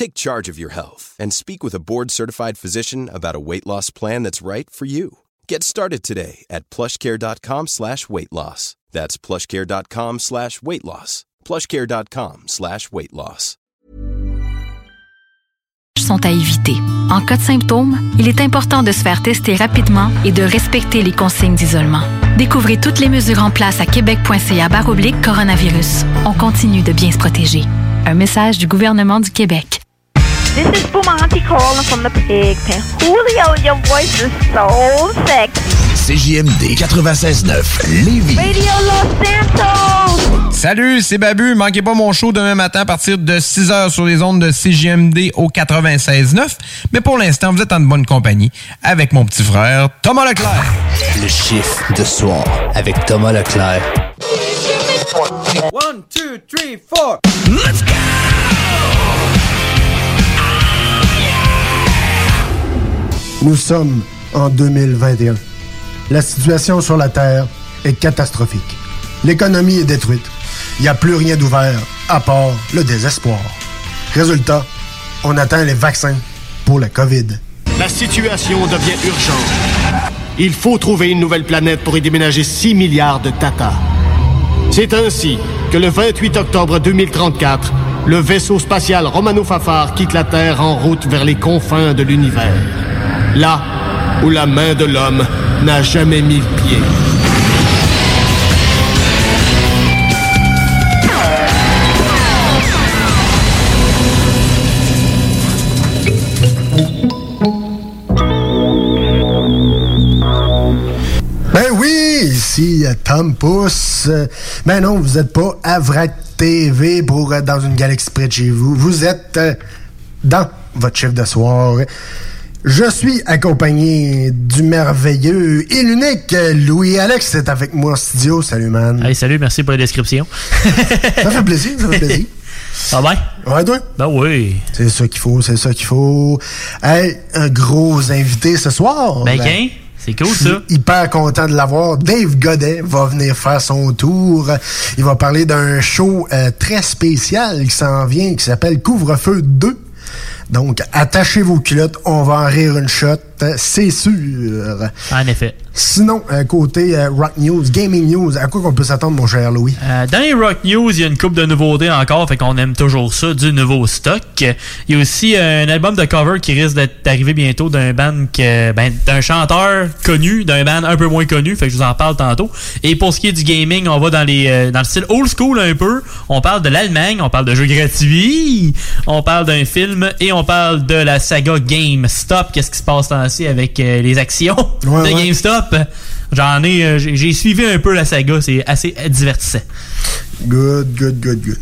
Take charge of your health and speak with a board-certified physician about a weight loss plan that's right for you. Get started today at plushcare.com slash weight loss. That's plushcare.com slash weight loss. plushcare.com slash weight loss. sont à éviter. En cas de symptômes, il est important de se faire tester rapidement et de respecter les consignes d'isolement. Découvrez toutes les mesures en place à québec.ca baroblique coronavirus. On continue de bien se protéger. Un message du gouvernement du Québec. This is Bumanti calling from the pig pen. Julio, your voice is so sexy. CJMD 96.9 Lévis. Radio Los Santos. Salut, c'est Babu. Manquez pas mon show demain matin à partir de 6h sur les ondes de CJMD au 96.9. Mais pour l'instant, vous êtes en bonne compagnie avec mon petit frère Thomas Leclerc. Le chiffre de soir avec Thomas Leclerc. One, two, three, four. Let's go! Nous sommes en 2021. La situation sur la Terre est catastrophique. L'économie est détruite. Il n'y a plus rien d'ouvert à part le désespoir. Résultat, on atteint les vaccins pour la COVID. La situation devient urgente. Il faut trouver une nouvelle planète pour y déménager 6 milliards de Tata. C'est ainsi que le 28 octobre 2034, le vaisseau spatial Romano Fafar quitte la Terre en route vers les confins de l'univers. Là où la main de l'homme n'a jamais mis le pied. Ben oui, ici euh, Tom Pousse. Ben non, vous n'êtes pas à Vrac TV pour euh, dans une galaxie près de chez vous. Vous êtes euh, dans votre chiffre de soir. Je suis accompagné du merveilleux et l'unique Louis-Alex. C'est avec moi en studio. Salut, man. Hey, salut, merci pour la description. Ça fait plaisir, ça fait plaisir. Ça va bien? Ouais, toi? Ben oui. C'est ça qu'il faut, c'est ça qu'il faut. Hey, un gros invité ce soir. Ben, gain. C'est cool, ça. hyper content de l'avoir. Dave Godet va venir faire son tour. Il va parler d'un show euh, très spécial qui s'en vient, qui s'appelle Couvre-feu 2. Donc, attachez vos culottes, on va en rire une shot, c'est sûr. En effet. Sinon, euh, côté euh, Rock News, Gaming News, à quoi qu'on peut s'attendre, mon cher Louis? Euh, dans les Rock News, il y a une coupe de nouveautés encore, fait qu'on aime toujours ça, du nouveau stock. Il y a aussi euh, un album de cover qui risque d'être arrivé bientôt d'un band que, ben, d'un chanteur connu, d'un band un peu moins connu, fait que je vous en parle tantôt. Et pour ce qui est du gaming, on va dans les euh, dans le style old school un peu. On parle de l'Allemagne, on parle de jeux gratuits, on parle d'un film et on parle de la saga GameStop. Qu'est-ce qui se passe avec euh, les actions Ouais, de ouais. GameStop? J'en ai, euh, j'ai suivi un peu la saga, c'est assez divertissant. Good, good, good, good.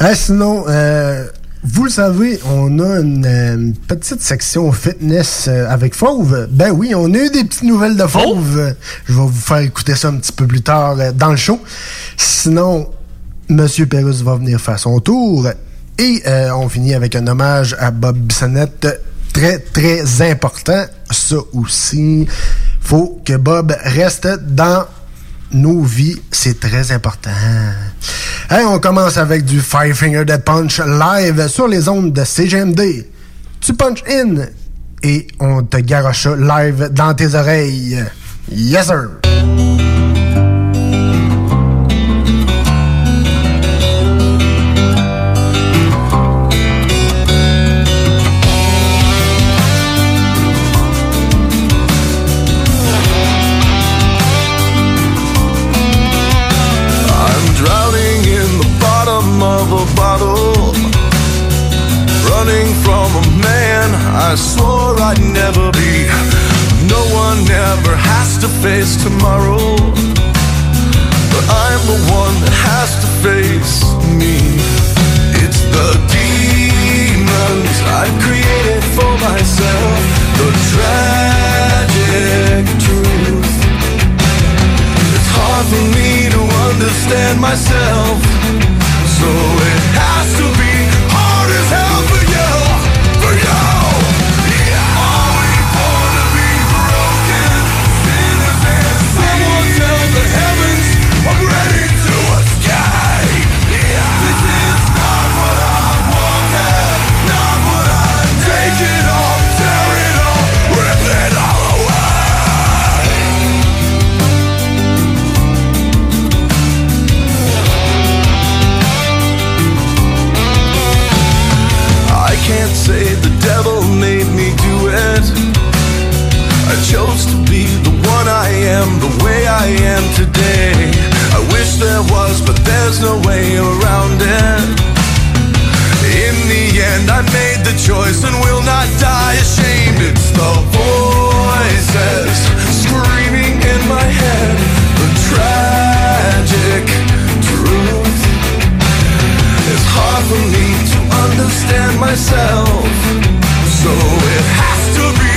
Hein, sinon, euh, vous le savez, on a une, une petite section fitness euh, avec Fauve. Ben oui, on a eu des petites nouvelles de Fauve? Je vais vous faire écouter ça un petit peu plus tard euh, dans le show. Sinon, Monsieur Pérus va venir faire son tour. Et on finit avec un hommage à Bob Bissonnette. Très, très important. Ça aussi, faut que Bob reste dans nos vies, c'est très important. Hey, on commence avec du Five Finger Dead Punch live sur les ondes de CGMD. Tu punch in et on te garoche live dans tes oreilles. Yes, sir! Swore I'd never be. No one ever has to face tomorrow. But I'm the one that has to face me. It's the demons I've created for myself. The tragic truth. It's hard for me to understand myself. So it has to be there was, but there's no way around it. In the end, I made the choice and will not die ashamed. It's the voices screaming in my head, the tragic truth. It's hard for me to understand myself. So it has to be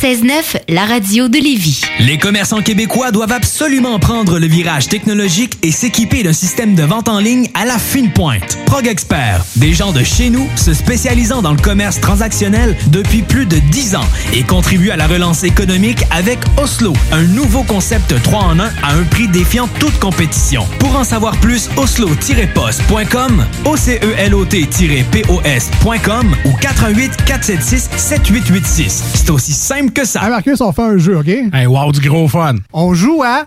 96.9, la radio de Lévis. Les commerçants québécois doivent absolument prendre le virage technologique et s'équiper d'un système de vente en ligne à la fine pointe. Prog Expert, des gens de chez nous se spécialisant dans le commerce transactionnel depuis plus de 10 ans et contribuent à la relance économique avec Oslo, un nouveau concept 3 en 1 à un prix défiant toute compétition. Pour en savoir plus, oslo-post.com, OCELOT-POS.com ou 418 476 7886. C'est aussi simple que ça. Hey Marcus, on fait un jeu, OK? Hey, wow, du gros fun. On joue à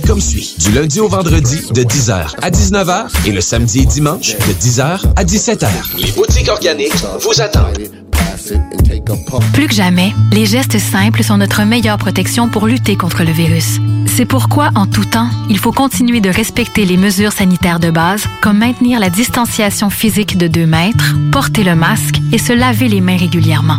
comme suit. Du lundi au vendredi de 10h à 19h et le samedi et dimanche de 10h à 17h. Les boutiques organiques vous attendent. Plus que jamais, les gestes simples sont notre meilleure protection pour lutter contre le virus. C'est pourquoi, en tout temps, il faut continuer de respecter les mesures sanitaires de base, comme maintenir la distanciation physique de 2 mètres, porter le masque et se laver les mains régulièrement.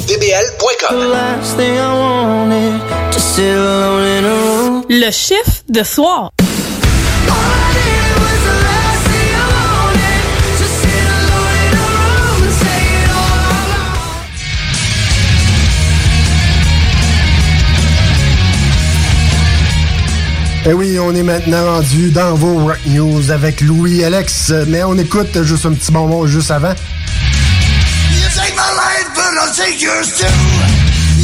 GroupeDBL.com. Le chiffre de soir. Eh oui, on est maintenant rendu dans vos Rock News avec Louis Alex, mais on écoute juste un petit moment juste avant. My life, but I'll take yours too.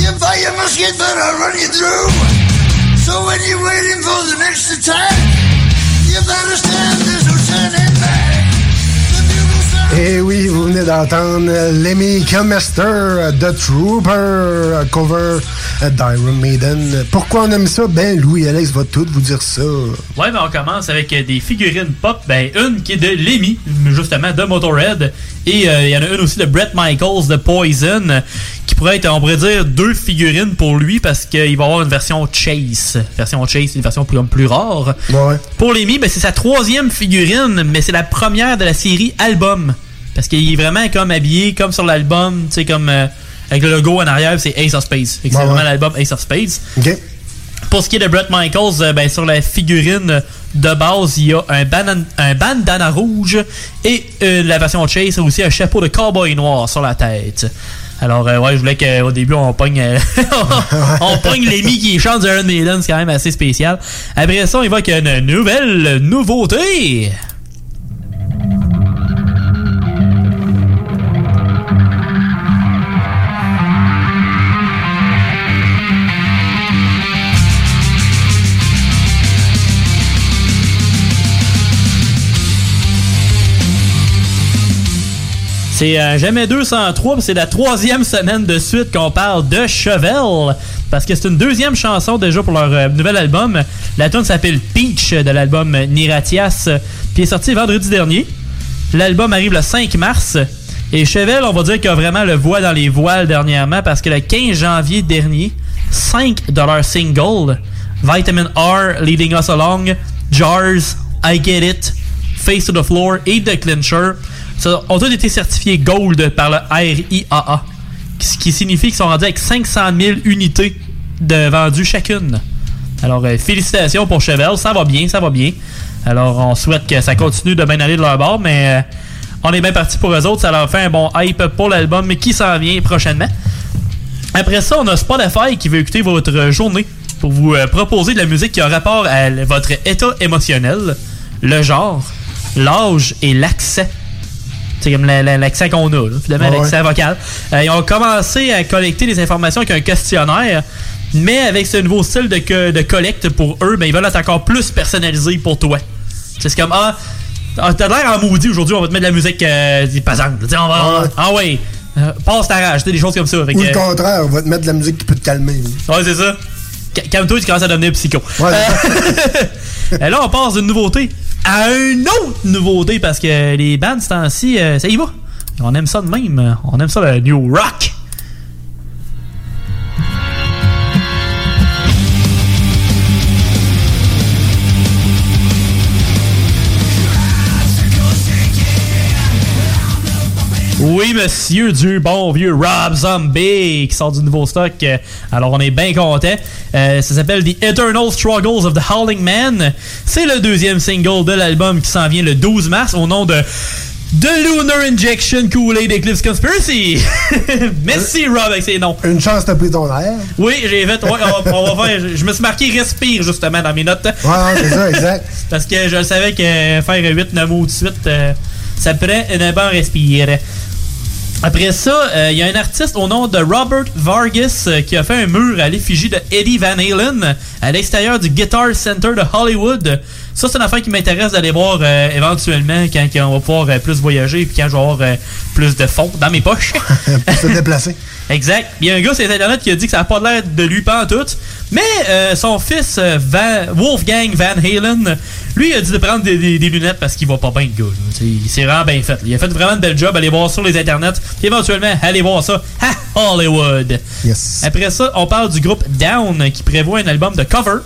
You fire my skin, but I'll run you through. So when you're waiting for the next attack, you better stand, there's no turning back. Eh oui, vous venez d'entendre Lemmy Kilmister, The Trooper, cover d'Iron Maiden. Pourquoi on aime ça? Ben, Louis Alex va tout vous dire ça. Ouais, mais on commence avec euh, des figurines pop. Ben, une qui est de Lemmy, justement, de Motorhead. Et euh, il y en a une aussi de Brett Michaels de Poison, qui pourrait être, on pourrait dire, deux figurines pour lui parce qu'il va avoir une version Chase. Version Chase, une version plus, plus rare. Ouais. Pour Lemmy, ben, c'est sa troisième figurine, mais c'est la première de la série album. Parce qu'il est vraiment comme habillé, comme sur l'album, tu sais, comme euh, avec le logo en arrière, c'est Ace of Space. C'est vraiment l'album Ace of Space. Pour ce qui est de Brett Michaels, euh, ben, sur la figurine de base, il y a un, banan- un bandana rouge et euh, la version Chase a aussi un chapeau de cowboy noir sur la tête. Alors, euh, ouais, je voulais qu'au début, on pogne, euh, on pogne Lemmy qui chante du Iron Maiden, c'est quand même assez spécial. Après ça, on y va une nouvelle nouveauté. C'est euh, Jamais 203, puis c'est la troisième semaine de suite qu'on parle de Chevel. Parce que c'est une deuxième chanson déjà pour leur euh, nouvel album. La tune s'appelle Peach de l'album Niratias, puis est sorti vendredi dernier. L'album arrive le 5 mars. Et Chevel, on va dire qu'il a vraiment le voix dans les voiles dernièrement parce que le 15 janvier dernier, 5 de leurs singles, Vitamin R, Leading Us Along, Jars, I Get It, Face to the Floor et The Clincher, ont tous été certifiés Gold par le RIAA. Ce qui signifie qu'ils sont rendus avec 500 000 unités de vendues chacune. Alors, euh, félicitations pour Chevel, ça va bien, ça va bien. Alors, on souhaite que ça continue de bien aller de leur bord, mais euh, on est bien parti pour eux autres. Ça leur fait un bon hype pour l'album qui s'en vient prochainement. Après ça, on a Spotify qui veut écouter votre journée pour vous euh, proposer de la musique qui a rapport à votre état émotionnel, le genre, l'âge et l'accent. C'est comme la- la- l'accent qu'on a, là, finalement, ouais. l'accent vocal. Euh, ils ont commencé à collecter des informations avec un questionnaire, mais avec ce nouveau style de, que- de collecte pour eux, ben, ils veulent être encore plus personnalisés pour toi. C'est comme, ah, ah, t'as l'air en maudit aujourd'hui, on va te mettre de la musique euh, pesante. On va, Ouais. ah ouais, euh, passe ta rage, des choses comme ça. Ou le contraire, on va te mettre de la musique qui peut te calmer. Ouais, c'est ça. Ca- Calme-toi, tu commences à devenir psycho. Ouais. Euh, et là, on passe d'une nouveauté à une autre nouveauté parce que les bands, ce temps-ci, euh, ça y va. On aime ça de même. On aime ça le new rock. Oui, monsieur, du bon vieux Rob Zombie qui sort du nouveau stock. Euh, Alors, on est bien content. Euh, ça s'appelle The Eternal Struggles of the Howling Man. C'est le deuxième single de l'album qui s'en vient le 12 mars au nom de The Lunar Injection Kool-Aid Eclipse Conspiracy. Merci, Rob, avec ces noms. Une chance, t'as pris ton air. Oui, j'ai fait. ouais, on va, on va faire. Je me suis marqué respire justement dans mes notes. Ouais, ouais, c'est ça, exact. Parce que je savais que faire 8-9 mots tout de suite, euh, ça prend un bon respire. Après ça, euh, il y a un artiste au nom de Robert Vargas euh, qui a fait un mur à l'effigie de Eddie Van Halen à l'extérieur du Guitar Center de Hollywood. Ça, c'est une affaire qui m'intéresse d'aller voir euh, éventuellement quand, quand on va pouvoir plus voyager et quand je vais avoir plus de fonds dans mes poches. se déplacer. Exact. Il y a un gars sur Internet qui a dit que ça n'a pas l'air de lui pas en tout. Mais euh, son fils, Van- Wolfgang Van Halen, lui, il a dit de prendre des, des- des lunettes parce qu'il va pas bien, le gars. s'est vraiment bien fait. Il a fait vraiment une belle job. Allez voir sur les internets. Puis éventuellement, allez voir ça à Hollywood. Yes. Après ça, on parle du groupe Down qui prévoit un album de cover.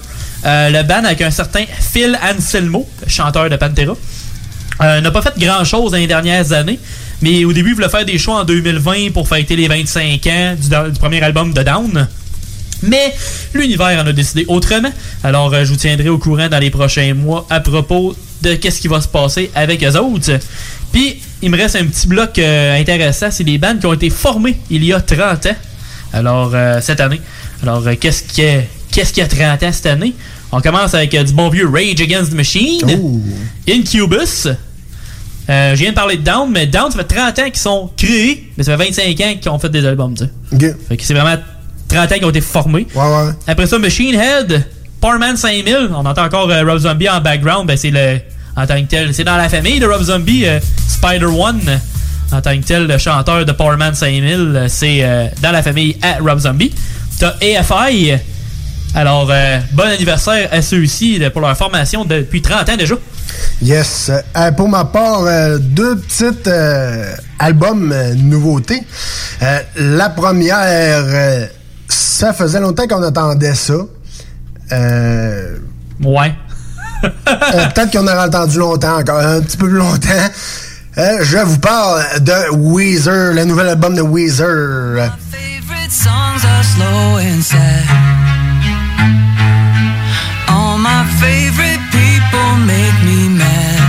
Euh, le band avec un certain Phil Anselmo, chanteur de Pantera. Euh, n'a pas fait grand chose dans les dernières années, mais au début, il voulait faire des shows en 2020 pour fêter les 25 ans du, du premier album de Down. Mais l'univers en a décidé autrement. Alors, euh, je vous tiendrai au courant dans les prochains mois à propos de qu'est-ce qui va se passer avec eux autres. Puis, il me reste un petit bloc euh, intéressant. C'est des bandes qui ont été formées il y a 30 ans. Alors, euh, cette année. Alors, euh, qu'est-ce qui est qu'est-ce qu'il y a 30 ans cette année? On commence avec du bon vieux Rage Against the Machine, Incubus. Euh, je viens de parler de Down, mais Down, ça fait 30 ans qu'ils sont créés, mais ça fait 25 ans qu'ils ont fait des albums, tu sais. Fait que c'est vraiment 30 ans qu'ils ont été formés. Après ça, Machine Head, Powerman 5000, on entend encore euh, Rob Zombie en background, ben c'est le. En tant que tel, c'est dans la famille de Rob Zombie, euh, Spider One. En tant que tel, le chanteur de Powerman 5000, euh, c'est euh, dans la famille à Rob Zombie. T'as AFI. Alors, euh, bon anniversaire à ceux-ci pour leur formation depuis 30 ans déjà. Yes. Euh, pour ma part, deux petites albums nouveautés. La première, ça faisait longtemps qu'on attendait ça. Euh, ouais. Euh, Peut-être qu'on aurait entendu longtemps encore, un petit peu plus longtemps. Euh, je vous parle de Weezer, le nouvel album de Weezer. favorite songs are slow and sad. All my favorite people make me mad.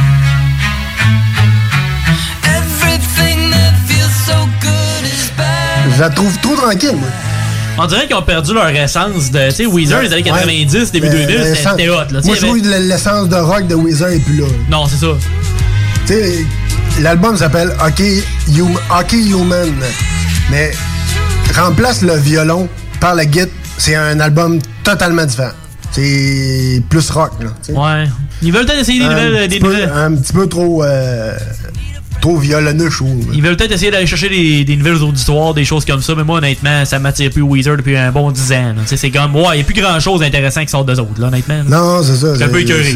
Everything that feels so good is bad. Je la trouve trop tranquille, moi. On dirait qu'ils ont perdu leur essence de. Tu sais, Weezer, les années 90, début Euh, 2000, c'était- l'essence- c'était hot. Là. Moi, je trouve que l'essence de rock de Weezer est plus là. Non, c'est ça. Tu sais, l'album s'appelle Hockey, Hum- Hockey Human. Mais remplace le violon par la guitare, c'est un album totalement différent. C'est plus rock, là. Ouais. Ils veulent peut-être essayer des nouvelles. peu- nouvelles. Un petit peu trop. euh, trop violonneux, je trouve. Ils veulent peut-être essayer d'aller chercher des, des nouvelles auditoires, des choses comme ça, mais moi, honnêtement, ça m'attire plus Weezer depuis un bon 10 ans. C'est comme, ouais, il n'y a plus grand chose d'intéressant qui sort d'eux autres, là, honnêtement. là. Non, c'est ça. C'est un peu écœuré.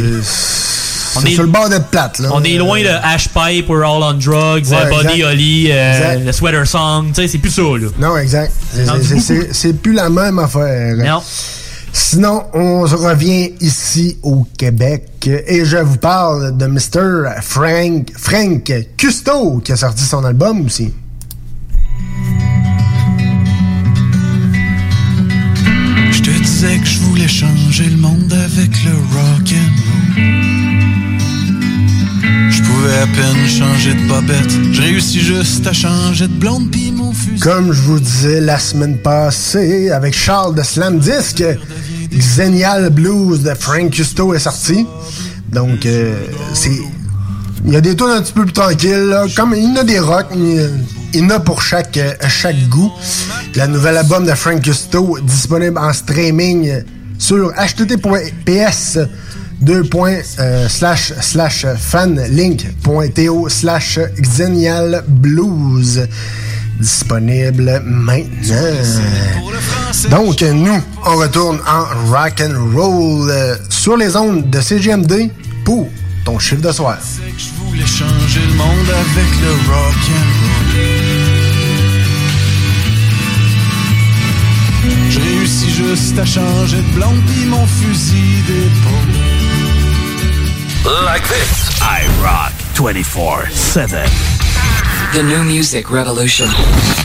On est- sur le bord d'être plate, là. On est loin de Ash Pipe, We're All on Drugs, Ouais, euh, Body. Holly, euh, le Sweater Song, c'est plus ça, là. Non, exact. C'est plus la même affaire. Non. Sinon, on revient ici au Québec et je vous parle de Mr. Frank, Frank Custo qui a sorti son album aussi. Je te disais que je voulais changer le monde avec le rock and roll. Je pouvais à peine changer de bobette. Je réussis juste à changer de blonde pis mon fusil. Comme je vous disais la semaine passée, avec Charles de Slam Disc, Xenial Blues de Frank Custo est sorti. Donc, euh, c'est. Il y a des tunes un petit peu plus tranquilles, là. Comme il y en a des rocks, il il y en a pour chaque, euh, chaque goût. La nouvelle album de Frank Custo disponible en streaming sur https deux points, euh, slash slash fanlink.to slash Xenial Blues disponible maintenant. Donc, nous, on retourne en rock and roll euh, sur les ondes de CGMD pour ton chiffre de soir. Je voulais changer le monde avec le rock and roll. Je réussis juste à changer de blonde pis mon fusil d'épaule. Like this, I rock 24 7. The new music revolution.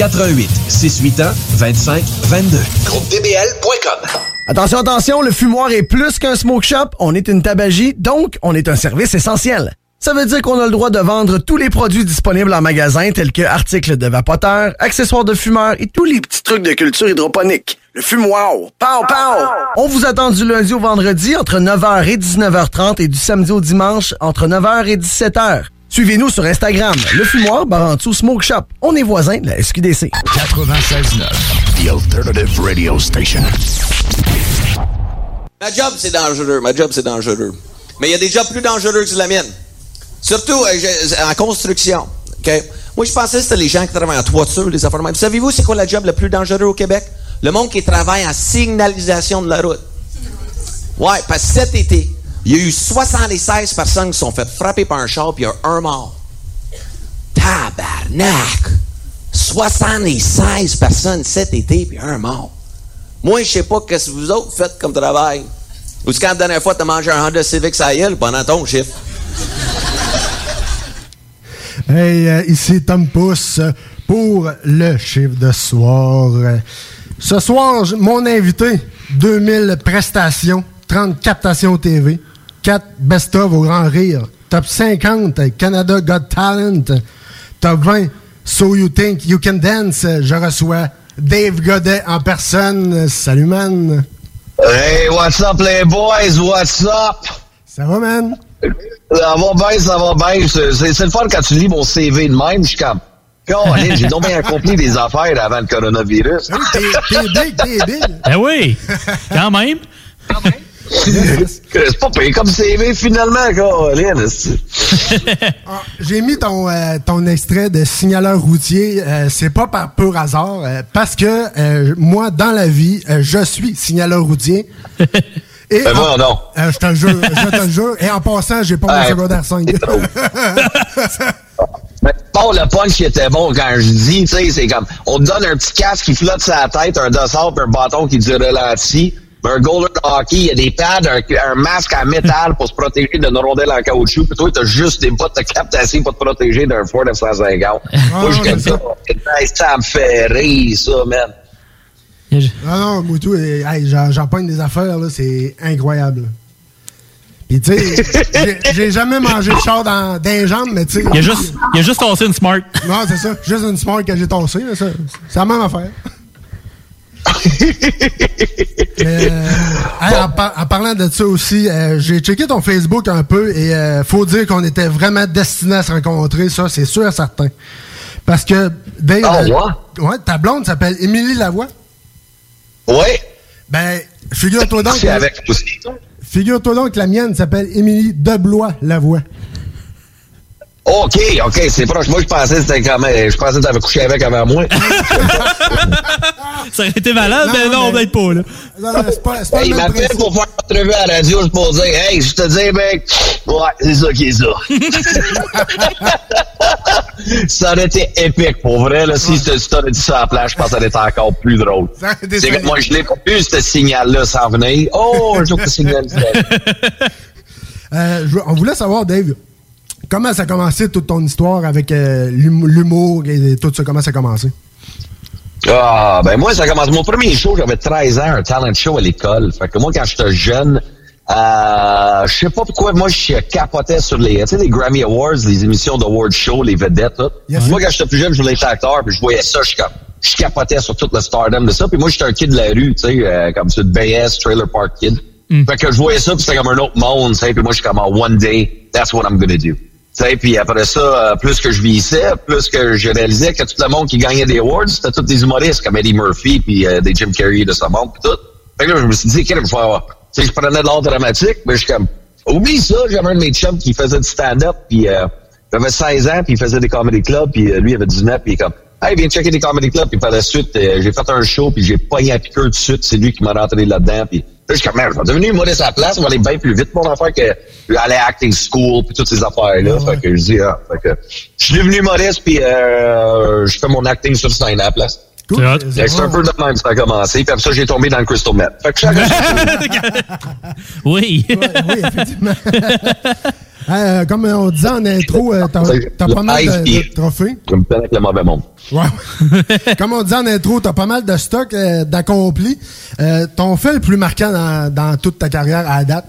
88 681 25 22. GroupeDBL.com. Attention, attention, le fumoir est plus qu'un smoke shop, on est une tabagie, donc on est un service essentiel. Ça veut dire qu'on a le droit de vendre tous les produits disponibles en magasin, tels que articles de vapoteurs, accessoires de fumeurs et tous les petits trucs de culture hydroponique. Le fumoir, pow, pow! On vous attend du lundi au vendredi entre 9h et 19h30 et du samedi au dimanche entre 9h et 17h. Suivez-nous sur Instagram, le fumoir Barantou Smoke Shop. On est voisins de la SQDC. 96.9, The Alternative Radio Station. Ma job, c'est dangereux. Ma job, c'est dangereux. Mais il y a des jobs plus dangereux que la mienne. Surtout euh, en construction. OK? Moi, je pensais que c'était les gens qui travaillent en toiture, les affaires. Savez-vous, c'est quoi le job le plus dangereux au Québec? Le monde qui travaille en signalisation de la route. Ouais, parce que cet été, il y a eu 76 personnes qui sont faites frapper par un char, puis il y a un mort. Tabarnak! 76 personnes cet été, puis un mort. Moi, je sais pas ce que vous autres faites comme travail. Ou quand la dernière fois tu as mangé un Honda Civic gueule pendant ton chiffre. Hey, euh, ici Tom Pousse pour le chiffre de soir. Ce soir, mon invité, 2000 prestations, 30 captations TV, 4 best-of au Grand Rire, top 50 euh, Canada Got Talent, top 20 So You Think You Can Dance. Je reçois Dave Godet en personne. Salut, man. Hey, what's up, les boys? What's up? Ça va, man? Ça va bien, ça va bien. C'est le fun quand tu lis mon CV de même. Je suis comme, j'ai donc bien accompli des affaires avant le coronavirus. T'es big, t'es big. Ben oui, quand même. C'est pas payé comme CV finalement, Colin. Ah, J'ai mis ton, euh, ton extrait de signaleur routier. euh, c'est pas par pur hasard, euh, parce que moi, dans la vie, je suis signaleur routier. Et Ben en-. Euh, je te le jure, je te le jure. Et en passant, j'ai pas mon secondaire 5. Mais bon, le punch qui était bon quand je dis, tu sais, c'est comme, on te donne un petit casque qui flotte sur la tête, un dossard puis un bâton qui dit ralenti. Mais un goaler de hockey, il y a des pads, un, un masque en métal pour se protéger d'une rondelle en caoutchouc. Puis toi, t'as juste des bottes de captation pour te protéger d'un Ford F-150. Moi, je ça. Ça me fait rire, ça, man. non, non, Moutou, euh, hey, j'en pogne des affaires, là, c'est incroyable. Puis, tu sais, j'ai- jamais mangé de char dans, dans les jambes, mais tu sais. Il a juste, il a juste tassé une smart. Non, c'est ça. Juste une smart que j'ai ça. C'est la même affaire. Euh, hey, en, par- en parlant de ça aussi, euh, j'ai checké ton Facebook un peu et euh, faut dire qu'on était vraiment destinés à se rencontrer, ça, c'est sûr et certain. Parce que Dave, Ah, euh, ouais, ta blonde s'appelle Émilie Lavoie. Ouais. Ben, figure-toi donc. C'est avec aussi. Figure-toi donc que la mienne s'appelle Émilie Deblois Lavoie. OK, OK, c'est proche. Moi, je pensais que c'était je pensais que t'avais couché avec avant moi. Ça aurait été malade, mais non, peut-être pas, là. Non, non, c'est pas, c'est pas Hey, le il m'appelle pour faire une entrevue à la radio juste pour dire Hey, je te dis, mec, ouais, c'est ça qui est ça. ça aurait été épique pour vrai. Là, si tu t'aurais dit ça à la plage, je pense que ça aurait été encore plus drôle. C'est que moi, je l'ai pas vu, ce signal-là, sans venir. Oh, un jour que ce signal Euh, je on voulait savoir, Dave, comment ça a commencé toute ton histoire avec euh, l'hum- l'humour et tout ça, comment ça a commencé? Ah, ben moi, ça commence. Mon premier show, j'avais 13 ans, un talent show à l'école. Fait que moi, quand j'étais jeune, euh, je sais pas pourquoi, moi, je capotais sur les, tu sais, les Grammy Awards, les émissions d'award show, les vedettes, tout. Moi, quand j'étais plus jeune, je voulais être acteur, puis je voyais ça, je, comme, je capotais sur tout le stardom de ça. Puis moi, j'étais un kid de la rue, tu sais, euh, comme sur le BS, Trailer Park Kid. Fait que je voyais ça, puis c'était comme un autre monde, tu sais. Puis moi, je suis comme, oh, one day, that's what I'm gonna do. Sais, puis après ça, euh, plus que je vieillissais, plus que je réalisais que tout le monde qui gagnait des awards, c'était tous des humoristes comme Eddie Murphy, puis euh, des Jim Carrey de ce monde, puis tout. Fait que là, je me suis dit, quel je vais je prenais de l'art dramatique, mais je suis comme, oublie ça, j'avais un de mes chums qui faisait du stand-up, puis euh, j'avais 16 ans, puis il faisait des comedy clubs, puis euh, lui, avait 19, puis il est comme, hey, viens checker des comedy clubs, puis par la suite, euh, j'ai fait un show, puis j'ai pogné à piqueur tout de suite, c'est lui qui m'a rentré là-dedans, puis là, je suis comme, merde, je vais devenir humoriste à la place, on va aller bien plus vite, mon affaire, que aller à acting school, puis toutes ces affaires-là. Fait que je dis, ah, fait que je suis devenu humoriste, puis euh, je fais mon acting sur scène à la place. C'est un peu de même que ça a commencé, puis après ça, j'ai tombé dans le crystal meth. Fait que chacun Oui. oui, effectivement. Euh, comme on disait en intro, euh, t'as t'as pas mal de, de trophées. Je me avec le mauvais monde. Comme on disait en intro, t'as pas mal de stocks euh, d'accomplis. Euh, ton fait le plus marquant dans, dans toute ta carrière à la date?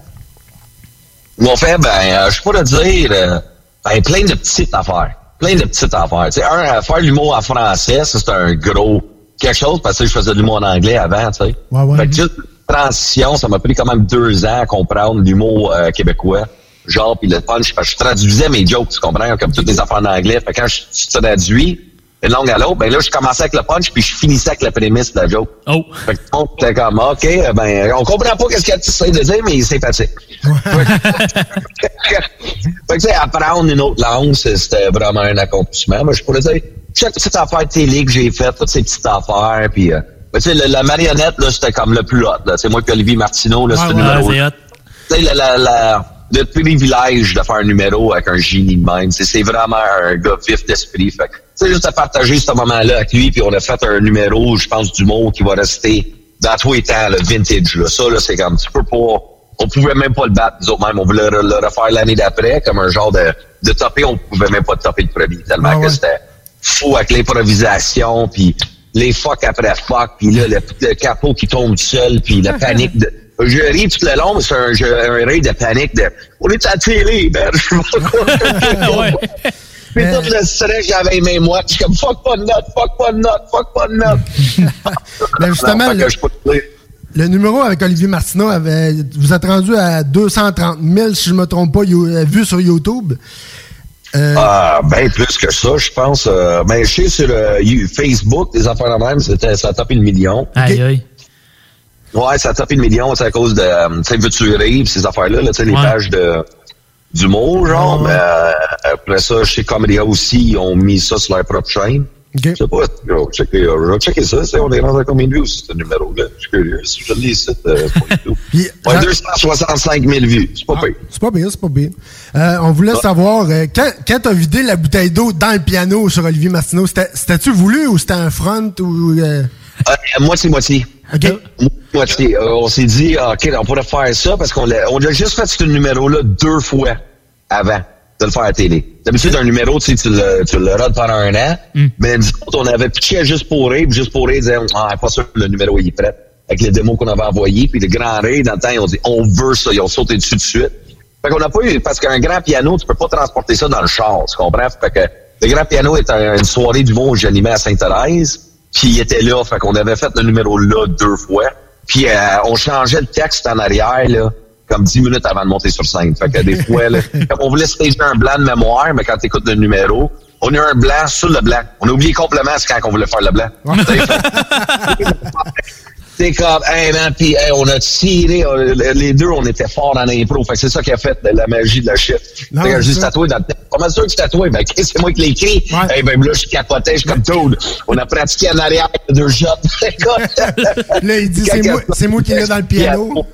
Mon fait, ben, je pourrais dire, euh, ben, plein de petites affaires. Plein de petites affaires. Tu sais, un, faire l'humour en français, ça, c'est un gros quelque chose, parce que je faisais de l'humour en anglais avant, tu sais. Ouais, ouais. Fait que juste transition, ça m'a pris quand même deux ans à comprendre l'humour québécois. Genre, puis le punch, parce que je traduisais mes jokes, tu comprends, comme toutes les affaires en anglais. Fait que quand je, je traduis, une longue à l'autre. Ben là, je commençais avec le punch, puis je finissais avec la prémisse de la joke. Oh. Fait que était comme, OK, ben, on comprend pas qu'est-ce qu'elle essaie de dire, mais c'est facile. fait que, tu sais, apprendre une autre langue, c'est- c'était vraiment un accomplissement. Mais je pourrais dire, chaque petite affaire télé que j'ai faite, toutes ces petites affaires, puis, euh, ben, tu sais, la, la marionnette, là, c'était comme le plus hot. Tu sais, moi puis Olivier Martineau, là, c'était Ouais, le ouais, numéro c'est tu sais, la, la, la- le privilège de faire un numéro avec un génie de même, c'est c'est vraiment un gars vif d'esprit. Fait sais, juste à partager ce moment-là avec lui, puis on a fait un numéro, je pense, du mot qui va rester dans tous les temps, le vintage. Là. Ça, là, c'est comme, tu peux pas, on pouvait même pas le battre, nous autres même. On voulait le, le refaire l'année d'après, comme un genre de, de topper, on pouvait même pas topper le premier, tellement que c'était fou avec l'improvisation, puis les fuck après fuck, puis là, le, le capot qui tombe seul, puis la panique de... Je ris tout le long, mais c'est un, jeu- un rire de panique de « On est à la télé, man! » Je sais pas quoi. Puis tout le stress, j'avais mes mois, je suis comme « Fuck pas de note, fuck pas de note, fuck pas de note! » Ben justement, Non, le, numéro avec Olivier Martineau, avait, vous êtes rendu à 230 000, si je me trompe pas, you- euh, vues sur YouTube. Euh, Ah, ben plus que ça, je pense. Euh, ben, je sais sur euh, Facebook, des affaires de même, c'était, ça a tapé le million. Aïe, aïe. Ouais, ça a tapé le million, c'est à cause de, euh, tu sais, veux-tu rire, ces affaires-là, là, tu sais, les Ouais. pages de d'humour, genre. Mais, euh, après ça, chez Comédia aussi, ils ont mis ça sur leur propre chaîne. Je sais pas, je vais checker, euh, je vais checker ça, c'est- on est rendu à combien de vues, ce numéro-là? Je suis curieux, si je lis ici, euh, c'est pas du tout. Ouais, 265 000 vues, c'est pas pire. C'est pas bien, c'est pas bien. Euh, on voulait savoir, euh, quand, quand t'as vidé la bouteille d'eau dans le piano sur Olivier Martineau, c'était- c'était-tu voulu ou c'était un front ou... moitié-moitié. Moitié. Euh, on s'est dit, ah, OK, on pourrait faire ça parce qu'on l'a, on a juste fait ce numéro-là deux fois avant de le faire à la télé. D'habitude, un numéro, tu sais, tu le, tu le rodes pendant un an, mais nous autres, on avait pitché juste pour rire, puis juste pour rire, disait, ah, pas sûr que le numéro il est prêt. Avec les démos qu'on avait envoyés, puis le grand rire, dans le temps, ils ont dit, on veut ça, ils ont sauté dessus de suite. Fait qu'on n'a pas eu, parce qu'un grand piano, tu peux pas transporter ça dans le char, tu comprends? Fait que le grand piano est un- une soirée du monde que j'animais à Sainte-Thérèse, puis il était là, fait qu'on avait fait le numéro là deux fois. Puis euh, on changeait le texte en arrière, là, comme dix minutes avant de monter sur scène. Fait que des fois, là, on voulait stager un blanc de mémoire, mais quand tu écoutes le numéro, on a eu un blanc sur le blanc. On a oublié complètement c'est quand on voulait faire le blanc. C'est comme, hey man, puis hey, on a tiré, euh, les deux, on était forts en impro. Fait c'est ça qui a fait la magie de la shit. Non, Fait que j'ai tatoué dans le tête. Comment sûr que tu tatoué? Ben, c'est moi qui l'ai écrit? Eh ben, là, je capotais, je suis comme Toad. On a pratiqué en arrière deux shots. Là, il dit, c'est moi, c'est moi qui l'ai dans le piano.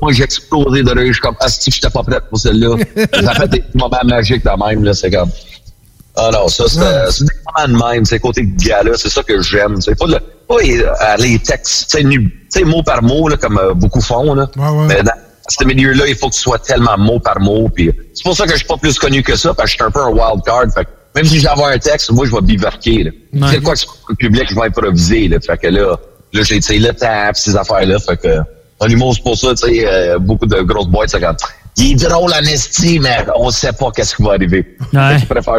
Moi, j'ai explosé de rire. Je suis comme, ah, si j'étais pas prête pour celle-là. Ça fait des moments magiques de même, là. C'est comme, ah non, ça, c'est des moments de même. C'est côté gala, c'est ça que j'aime. C'est pas, le, pas les, euh, les textes, tu mot par mot, là, comme euh, beaucoup font, là. Mais dans ce milieu-là, il faut que tu sois tellement mot par mot. Puis c'est pour ça que je suis pas plus connu que ça, parce que je suis un peu un wild card. Fait même si j'envoie un texte, moi, je vais bivarquer. C'est quoi que le public, je vais improviser, là. Fait que là, là, j'ai, le temps, pis ces affaires-là. Fait que, en humour, c'est pour ça, tu sais, euh, beaucoup de grosses boîtes, c'est comme, il est drôle en esti, mais on sait pas qu'est-ce qui va arriver. Ouais. Je préfère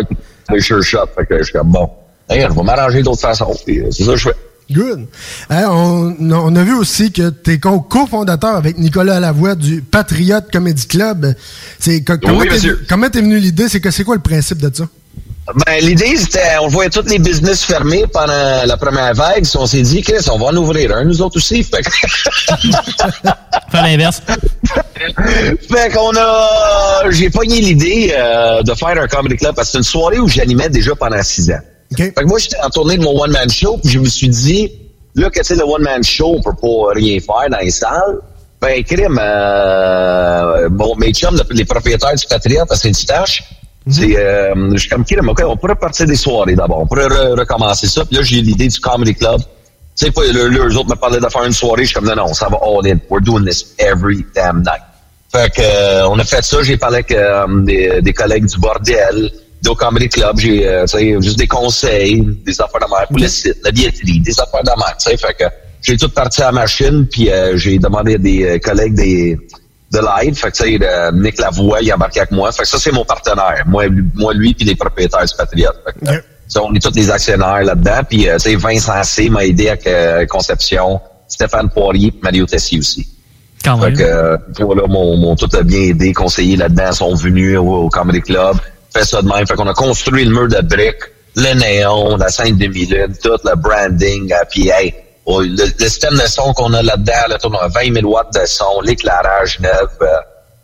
les sure shot. Fait que je suis comme, bon, hey, je vais m'arranger d'autres façons. Euh, c'est ça que je fais. Good. Hein, on, on a vu aussi que tu es cofondateur avec Nicolas Lavoie du Patriote Comedy Club. C'est co- comment Oui, t'es- comment t'es venu l'idée? C'est que c'est quoi le principe de ça? Ben, l'idée, c'était, on voyait tous les business fermés pendant la première vague. Si on s'est dit, Chris, on va en ouvrir un, nous autres aussi. Fait que- Fait l'inverse. fait qu'on a, j'ai pogné l'idée euh, de faire un comedy club parce que c'est une soirée où j'animais déjà pendant six ans. Fait que moi, j'étais en tournée de mon one-man show, puis je me suis dit, là, que tu sais, le one-man show, on peut pas rien faire dans les salles. Ben, crime, euh, bon, mes chums, le- les propriétaires du Patriote à Saint-Eustache, c'est, euh, je suis comme, OK, on pourrait partir des soirées d'abord. On pourrait re- recommencer ça. Puis là, j'ai eu l'idée du comedy club. Tu sais, pas, le- le- eux autres me parlaient de faire une soirée. Je suis comme, non, non, ça va all in. We're doing this every damn night. Fait que, euh, on a fait ça. J'ai parlé avec euh, des, des collègues du bordel, au Comedy Club. J'ai, euh, tu sais, juste des conseils, des affaires de mer pour le site, la billetterie, des affaires de mer, tu sais. Fait que, j'ai tout parti à la machine, puis euh, j'ai demandé à des euh, collègues des, de live. Fait que, tu sais, euh, Nick Lavoie, il a embarqué avec moi. Fait que ça, c'est mon partenaire. Moi, lui- moi lui, puis les propriétaires du Patriote. Fait que, euh, on est tous des actionnaires là-dedans. Puis, euh, tu sais, Vincent C. m'a aidé avec euh, Conception, Stéphane Poirier, puis Mario Tessier aussi. Quand Fait même. que, euh, voilà, mon, mon tout a bien aidé, conseillé là-dedans, sont venus au, au Comedy Club, fait ça de même. Fait qu'on a construit le mur de briques le néon, la scène de lune tout le branding, puis hey, le, le système de son qu'on a là-dedans, là, on a 20 000 watts de son, l'éclairage neuf. euh,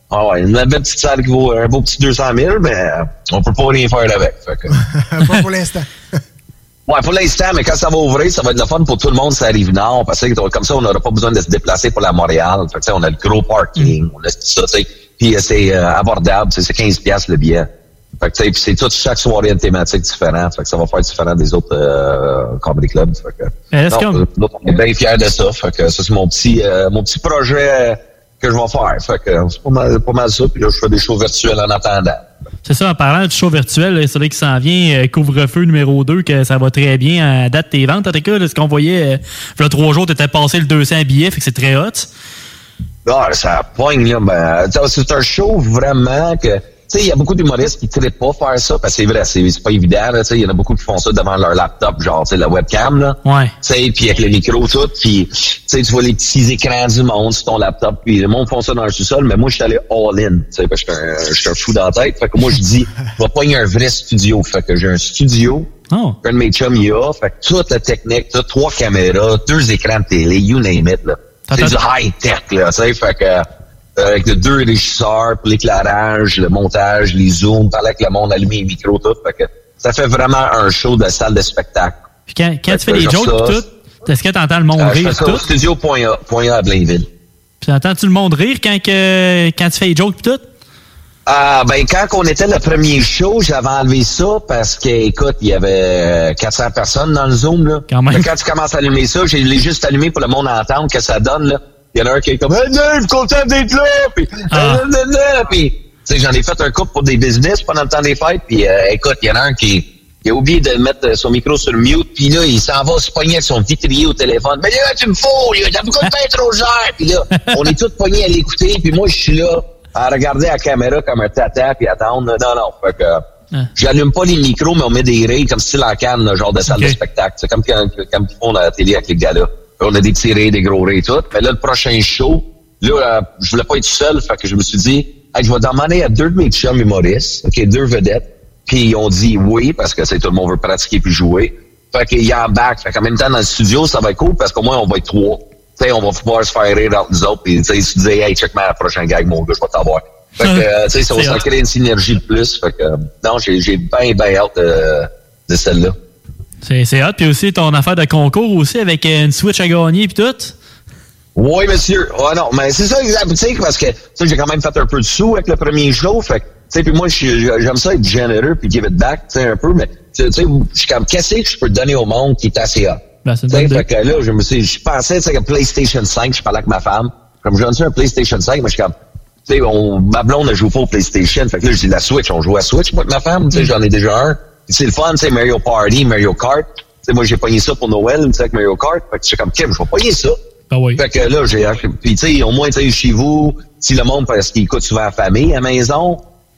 ah ouais, une belle petite salle qui vaut un beau petit 200 000, mais euh, on peut pas rien faire avec. Fait que- Pas pour l'instant. Ouais, pour l'instant, mais quand ça va ouvrir, ça va être le fun pour tout le monde, ça arrive nord, parce que comme ça, on n'aura pas besoin de se déplacer pour la Montréal. Fait que, on a le gros parking, on a tout ça, tu sais. Puis euh, c'est euh, abordable, c'est 15 piastres le billet. Fait que, tu sais, puis c'est toute chaque soirée une thématique différente. Fait que ça va faire différent des autres euh, comedy clubs. Fait que, Est-ce non, euh, nous, on est bien fiers de ça. Fait que ça, c'est mon petit euh, mon petit projet euh, que je vais faire. Fait que c'est pas mal, pas mal ça. Puis là, je fais des shows virtuels en attendant. C'est ça, en parlant du show virtuel, là qui s'en vient, euh, couvre-feu numéro 2, que ça va très bien à date de tes ventes. En tout cas, là, ce qu'on voyait, euh, il y a trois jours, tu étais passé le 200 billets, fait que c'est très hot. Ah, ça pogne, là. Ben, c'est un show vraiment que. Tu sais, il y a beaucoup d'humoristes qui ne pas faire ça, parce que c'est vrai, c'est pas évident, là. Tu sais, il y en a beaucoup qui font ça devant leur laptop, genre, tu sais, la webcam, là. Ouais. Tu sais, puis avec le micro, tout, puis, tu vois les petits écrans du monde sur ton laptop, puis le monde font ça dans le sous-sol, mais moi, je suis allé all-in, tu sais, parce que je suis un- un fou dans la tête. Fait que moi, je dis, je vais pogner un vrai studio. Fait que j'ai un studio, Oh. un de mes chums, il y a, fait que toute la technique, t'as trois caméras, deux écrans de télé, you name it, là. C'est du high-tech, là, tu sais, fait que, avec les deux régisseurs, pour l'éclairage, le montage, les zooms, parler avec le monde, allumer les micros, tout, fait que ça fait vraiment un show de salle de spectacle. Puis quand, quand tu fais j'aime jokes ça. tout, est-ce que t'entends le monde Euh, je rire fais ça au tout? studio.a, point A à Blainville. Puis entends-tu le monde rire quand, que, quand tu fais les jokes tout? Ah, ben, quand on était le premier show, j'avais enlevé ça parce que, écoute, il y avait euh, 400 personnes dans le Zoom, là. Quand même. Quand tu commences à allumer ça, j'ai l'ai juste allumé pour le monde entendre que ça donne, là. Il y en a un qui est comme, hey, Dave, content d'être là! Puis, Ah. puis, tu sais, j'en ai fait un couple pour des business pendant le temps des fêtes, puis, euh, écoute, il y en a un qui, qui a oublié de mettre euh, son micro sur mute, puis là, il s'en va se pogner avec son vitrier au téléphone. Mais là, tu me fous, là, t'as beaucoup de pain trop cher! Puis là, on est tous pognés à l'écouter, puis moi, je suis là, à regarder la caméra comme un tata, puis attendre. Non, non, fait que... Ah. J'allume pas les micros, mais on met des rails comme style en canne, genre de salle de spectacle. C'est comme quand, comme ils font à la télé avec les galas. On a des petits des gros rails et tout. Mais là, le prochain show, là, euh, je voulais pas être seul, fait que je me suis dit, hey, je vais demander à deux de mes chums humoristes, ok, deux vedettes, puis ils ont dit oui, parce que c'est tout le monde veut pratiquer puis jouer. Fait qu'il y a en back. Fait qu'en même temps, dans le studio, ça va être cool, parce qu'au moins, on va être trois. Tu sais, on va pouvoir se faire rire entre nous autres, puis tu sais, hey, check ma prochain gag, mon gars, je vais t'avoir. Fait que, euh, tu sais, ça va créer une synergie de plus. Fait que, euh, non, j'ai, j'ai bien, bien hâte de, de celle-là. C'est, hot. Puis aussi ton affaire de concours aussi avec euh, une Switch à gagner pis tout. Oui, monsieur. Ouais, non, mais c'est ça, exact. Tu sais, parce que, j'ai quand même fait un peu de sous avec le premier show. Fait tu sais, puis moi, j'aime ça être généreux puis give it back, tu sais, un peu, mais, tu sais, je suis comme, qu'est-ce que je peux donner au monde qui est assez hot? Ben, Tu sais, fait que là, je me suis, je pensais, tu sais, que PlayStation 5, je parlais avec ma femme. Comme je donne un PlayStation 5, mais je suis comme, tu sais, on, ma blonde ne joue pas au PlayStation. Fait que là, dis la Switch, on joue à Switch, moi, avec ma femme, tu sais, j'en ai déjà un. C'est le fun, sais, Mario Party, Mario Kart. Tu sais, moi, j'ai pogné ça pour Noël, sais, avec Mario Kart. Fait que suis comme, Kim, je vais pogner ça. Ah oui. Fait que là, j'ai acheté. Puis, tu sais, au moins, tu sais, chez vous, si le monde, parce qu'il écoute souvent la famille à la maison.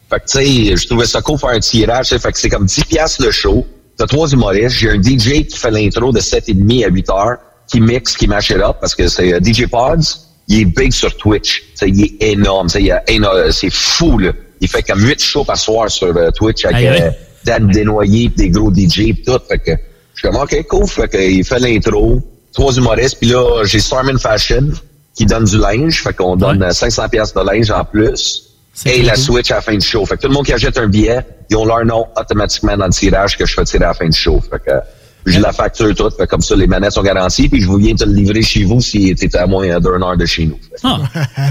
Fait que, tu sais, je trouvais ça cool faire un tirage. Fait que c'est comme 10 piastres le show. T'as trois humoristes. J'ai un DJ qui fait l'intro de 7h30 à 8h, qui mixe, qui it up, parce que c'est euh, DJ Pods. Il est big sur Twitch. Tu sais, il est énorme. Il a éno- C'est fou, là. Il fait comme 8 shows par soir sur euh, Twitch avec euh, Desnoyers, pis des gros DJ pis tout. Fait que je suis comme OK, cool. Fait que il fait l'intro, trois humoristes, puis là, j'ai Stormin Fashion qui donne du linge. Fait qu'on donne euh, 500 pièces de linge en plus. Et la cool. Switch à la fin du show. Fait que tout le monde qui achète un billet, ils ont leur nom automatiquement dans le tirage que je fais tirer à la fin du show. Fait que j'ai la facture toute. Fait que comme ça, les manettes sont garanties. Puis je vous viens te le livrer chez vous si t'es à moins d'une heure de chez nous. Ah.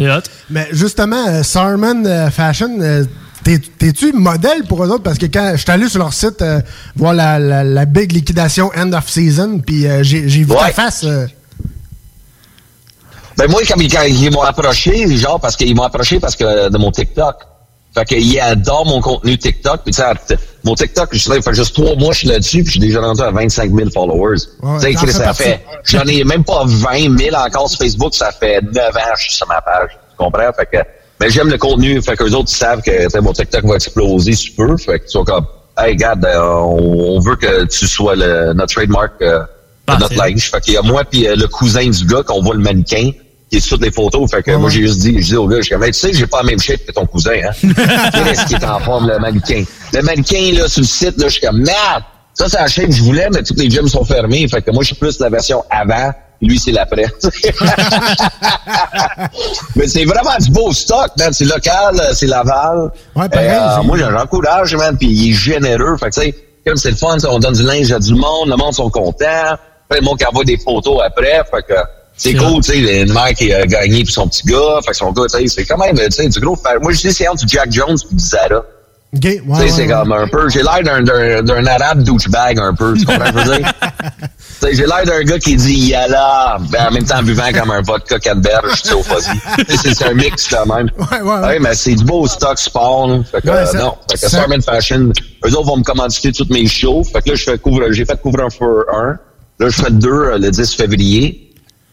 Mais justement, euh, Sarman euh, Fashion, euh, t'es-tu modèle pour eux autres? Parce que quand je suis allé sur leur site euh, voir la, la, la big liquidation end of season, puis euh, j'ai vu ta face. euh, Ben moi, quand, ils- quand ils m'ont approché, genre, parce qu'ils m'ont approché parce que de mon TikTok. Fait qu'ils adorent mon contenu TikTok. Puis tu sais, mon TikTok, je sais, il fait juste trois mois que je suis là-dessus, puis je suis déjà rendu à 25 000 followers. Ouais, tu sais, ça fait, j'en ai même pas 20 000 encore sur Facebook, ça fait 9 ans que je suis sur ma page. Tu comprends? Fait que, ben j'aime le contenu, fait qu'eux autres, ils savent que, tu mon TikTok va exploser si peu. Fait qu'ils sont comme, hey, regarde, euh, on, on veut que tu sois le, notre trademark, euh, de notre linge. Fait qu'il y a moi puis euh, le cousin du gars qu'on voit le mannequin qui est sur toutes les photos. Fait que moi, j'ai juste dit, je dis au gars, je Hey, tu sais, j'ai pas la même shape que ton cousin, hein. Qu'est-ce qui est en forme, le mannequin? Le mannequin, là, sur le site, là, je suis comme, merde! Ça, c'est la chaîne que je voulais, mais tous les gyms sont fermés. Fait que moi, je suis plus la version avant, lui, c'est l'après. mais c'est vraiment du beau stock, man. C'est local, c'est Laval. Ouais, pareil, Euh, moi, j'encourage, man, puis il est généreux. Fait que, tu sais, comme c'est le fun, on donne du linge à du monde, le monde sont contents. Après, le monde qui envoie des photos après. Fait que c'est cool, tu sais, une mère qui a gagné puis son petit gars. Fait que son gars, tu sais, c'est quand même, tu sais, du gros fer. Moi, je dis, c'est entre du Jack Jones du Zara. OK, ouais, Tu sais, ouais, c'est ouais. comme un peu. J'ai l'air d'un, d'un, d'un arabe douchebag un peu. Tu comprends ce que je veux dire? J'ai l'air d'un gars qui dit yalla, ben, en même temps buvant comme un vodka canneberge, tu sais, au fuzzy. C'est, un mix quand même. Ouais, ouais, ouais. mais c'est du beau stock sport. là. Fait que, euh, ça- non. Fait que ça- Storm and Fashion, eux autres vont me commanditer toutes mes shows. Fait que là, je fais couvre, j'ai fait couvre un for un. Là, je fais deux euh, le 10 février.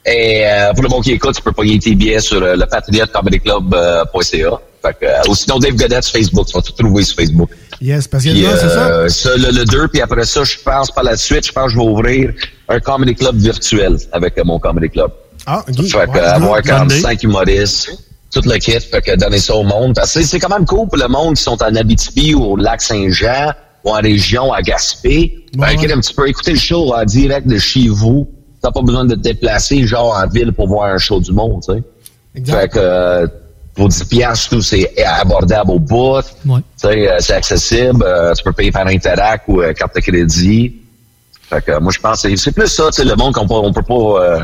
Et euh, pour le monde qui écoute, tu peux pogner tes billets sur euh, le patriotecomedyclub.ca. Fait que, euh, ou sinon, Dave Godette sur Facebook. Tu vas tout trouver sur Facebook. Yes, parce que Puis, là, c'est ça? euh, ça, le, le 2, puis après ça, je pense par la suite, je pense que je vais ouvrir un comedy club virtuel avec euh, mon comedy club. Ah, OK. Fait que Ouais, euh, avoir good. comme 5 humoristes, tout le kit, fait que donner ça au monde. Parce que c'est- c'est quand même cool pour le monde qui sont en Abitibi ou au lac Saint-Jean ou en région à Gaspé. Fait que un petit peu écouter le show en direct de chez vous. T'as pas besoin de te déplacer genre en ville pour voir un show du monde, tu sais. Fait que euh, pour 10 piastres, tout c'est abordable au bout. Tu sais, euh, c'est accessible. euh, tu peux payer par Interac ou euh, carte de crédit. Fait que moi je pense que c'est- c'est plus ça, tu sais, le monde qu'on peut, on peut pas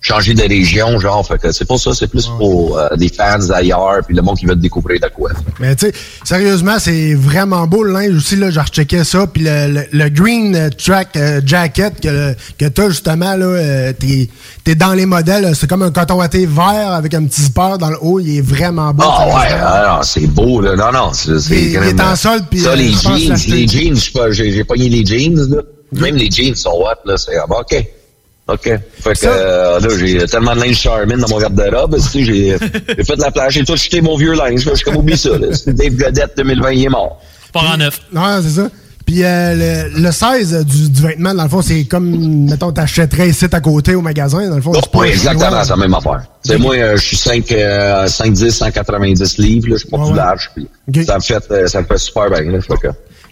changer de région, genre. Fait que c'est pas ça, c'est plus pour euh, des fans d'ailleurs, puis le monde qui veut te découvrir de quoi. Mais tu sais, sérieusement, c'est vraiment beau le linge aussi. Là, j'ai rechecké ça. Puis le, le, le green euh, track euh, jacket que, que t'as justement, là, euh, t'es, t'es dans les modèles. C'est comme un coton watté vert avec un petit zipper dans le haut. Il est vraiment beau. Ah ouais, ah, c'est beau, là. Non, non, c'est Il- il est en solde, puis, Ça, euh, les je jeans, les jeans, je sais pas, j'ai pogné les jeans, là. Même les jeans sont hot, là. C'est, ah, bah, OK. OK. Fait que, euh, là, j'ai tellement de linge Charmin dans mon garde-robe, tu sais, j'ai j'ai fait de la plage, j'ai tout jeté mon vieux linge, là. Je suis comme, oublie ça, là. C'est Dave Godette 2020, il est mort. Pas en neuf. Non, c'est ça. Puis euh, le, le 16 du, du vêtement, dans le fond, c'est comme, mettons, t'achèterais ici à côté au magasin. Dans le fond, c'est pas Oui, exactement, c'est la même affaire. C'est moi, euh, je suis 5, euh, 5, 10, 190 livres, là. Je suis pas Ouais, plus large, puis ça me fait, euh, ça me fait super bien, là. Fait que-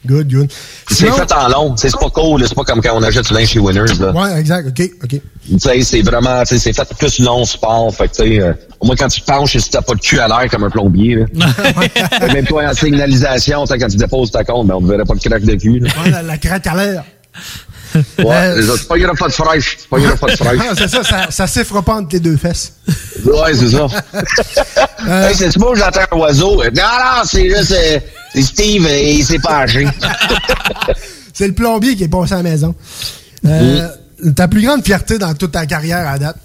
Good, good. C'est fait en long, c'est pas cool. C'est pas comme quand on achète du linge chez Winners, là. Ouais, exact. OK, OK. Tu sais, c'est vraiment, tu sais, c'est fait plus long sport. Fait que, tu sais, euh, au moins quand tu te penches, si t'as pas le cul à l'air comme un plombier, là. Même toi en signalisation, quand tu déposes ta compte, ben, on ne verrait pas le crack de cul, là. Ouais, la, la craque à l'air. Ouais, les autres, c'est pas, il y aura pas de fraîche. C'est pas, il y aura pas de fraîche. Ah, c'est ça, ça, ça siffre pas entre tes deux fesses. Ouais, c'est ça. Hey, c'est beau, j'entends un oiseau? Non, non, c'est juste, euh, c'est Steve, euh, il s'est penché. C'est le plombier qui est passé à la maison. Euh, Ta plus grande fierté dans toute ta carrière à date?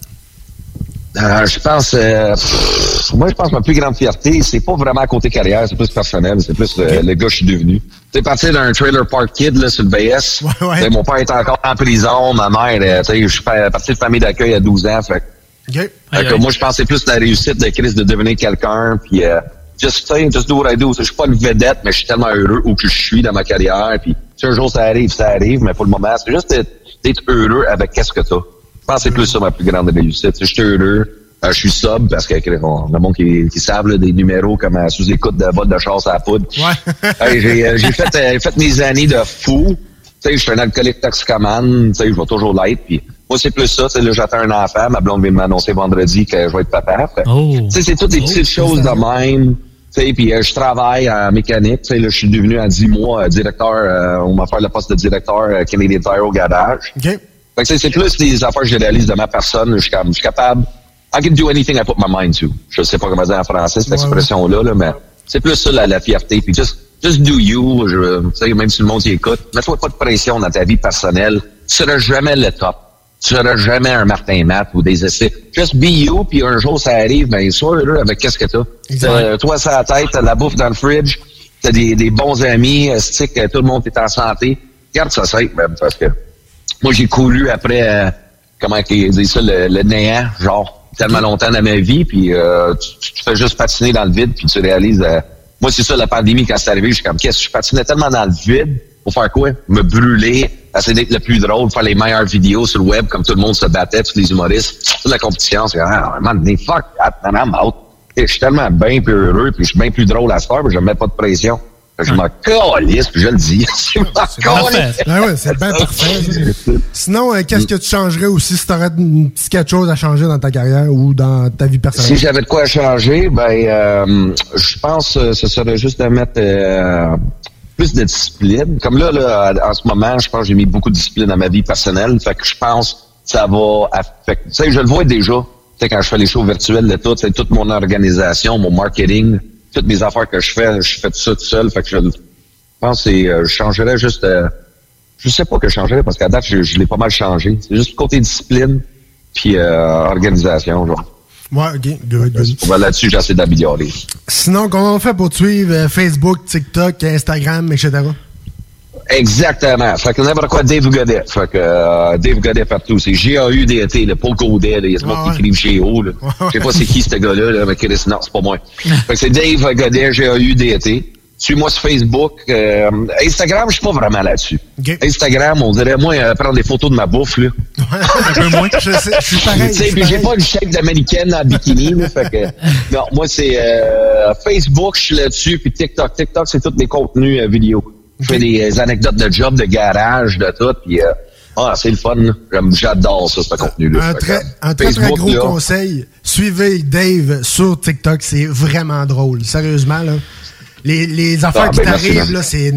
Euh, je pense, euh, pff, moi, je pense que ma plus grande fierté, c'est pas vraiment côté carrière, c'est plus personnel, c'est plus euh, le gars que je suis devenu. Tu sais, partir d'un trailer park kid, là, sur le BS. Tu sais, Mon père était encore en prison, ma mère, euh, tu sais, je suis pa- parti de famille d'accueil à 12 ans, fait, que- OK. fait que moi, je c'est plus la réussite de Chris de devenir quelqu'un, puis euh, just, just do what I do. Je suis pas une vedette, mais je suis tellement heureux où que je suis dans ma carrière, puis si un jour ça arrive, ça arrive, mais pour le moment, c'est juste d'être- heureux avec qu'est-ce que t'as. Je pense que c'est plus ça ma plus grande réussite. Je suis heureux. Euh, je suis sub parce que on, le monde qui, qui savent là, des numéros comme euh, sous-écoute de vol de chasse à la poudre. Hey, j'ai euh, j'ai fait, euh, fait mes années de fou. Tu sais, je suis un alcoolique toxicomane. Tu sais, je vais toujours l'être. Puis moi, c'est plus ça. Tu sais, là, j'attends un enfant. Ma blonde vient de m'annoncer vendredi que je vais être papa. Tu sais, c'est toutes des petites choses de même. Tu sais, puis euh, je travaille en mécanique. Tu sais, là, je suis devenu en 10 mois euh, directeur. euh, on m'a fait le poste de directeur Canadian Tire au garage. OK. Fait que c'est- plus des affaires que je réalise de ma personne. Je suis capable. I can do anything I put my mind to. Je sais pas comment dire en français cette Ouais, expression-là, là, mais c'est plus ça la, la fierté. Puis just, just do you. Je, même si le monde y écoute, mets-toi pas de pression dans ta vie personnelle. Tu seras jamais le top. Tu seras jamais un Martin Matt ou des essais. Just be you, puis un jour ça arrive, ben sois heureux avec qu'est-ce que t'as. T'as- Toi, ça la tête, t'as la bouffe dans le fridge, t'as des, des bons amis, euh, stick, euh, tout le monde est en santé. Garde ça simple, même, parce que moi, j'ai couru après, euh, comment ils disent ça, le, le néant, genre, tellement longtemps dans ma vie, puis euh, tu, tu fais juste patiner dans le vide, puis tu réalises... euh, moi, c'est ça, la pandémie, quand c'est arrivé, je suis comme, qu'est-ce que je patinais tellement dans le vide pour faire quoi? Me brûler, essayer d'être le plus drôle, faire les meilleures vidéos sur le web, comme tout le monde se battait, tous les humoristes. Toute la compétition, c'est ah, man, fuck man, I'm out. Je suis tellement bien plus heureux, puis je suis bien plus drôle à ce faire, puis je me mets pas de pression. Je m'en calisse, puis je le dis. Je m'en calisse. Ben ouais, c'est bien parfait. Sinon, euh, qu'est-ce que tu changerais aussi si tu aurais une petite quelque chose à changer dans ta carrière ou dans ta vie Si personnelle? j'avais de quoi changer, ben, euh, je pense que ce serait juste de mettre euh, plus de discipline. Comme là, là, en ce moment, je pense que j'ai mis beaucoup de discipline dans ma vie personnelle. Fait que je pense que ça va affecter. Tu sais, je le vois déjà. Tu sais, quand je fais les shows virtuels de tout, c'est toute mon organisation, mon marketing, toutes mes affaires que je fais, je fais tout ça tout seul. Fait que je, pense que euh, je changerais juste. euh, je sais pas que je changerais parce qu'à date, je, je l'ai pas mal changé. C'est juste côté discipline puis euh, organisation. Genre. Ouais, ok, good, good. Là-dessus, j'essaie d'améliorer. Sinon, comment on fait pour te suivre euh, Facebook, TikTok, Instagram, etc.? Exactement. Fait que n'importe quoi, Dave Godet. Fait que euh, Dave Godet partout. C'est G-A-U-D-E-T, le pas Godet. là. Il y a ce monde qui écrive G-O. là. Je sais pas c'est qui ce gars-là, là, mais Chris, non, c'est pas moi. Fait que c'est Dave Godet, G-A-U-D-E-T. Suis-moi sur Facebook. Euh, Instagram, je suis pas vraiment là-dessus. Instagram, on dirait, moi, euh, prendre des photos de ma bouffe, là. Un peu moins. Je, sais, je suis pareil. Tu sais, j'ai pas une shape d'américaine en bikini, là, fait que, non, moi, c'est euh, Facebook, je suis là-dessus, puis TikTok. TikTok, c'est tous mes contenus euh, vidéo. Je fais des euh, anecdotes de job, de garage, de tout, puis euh, ah, c'est le fun. J'adore ça, ce contenu-là. Un très, un très, gros là, conseil. Suivez Dave sur TikTok. C'est vraiment drôle. Sérieusement, là. Les, les affaires Ah, qui ben, t'arrivent, là, c'est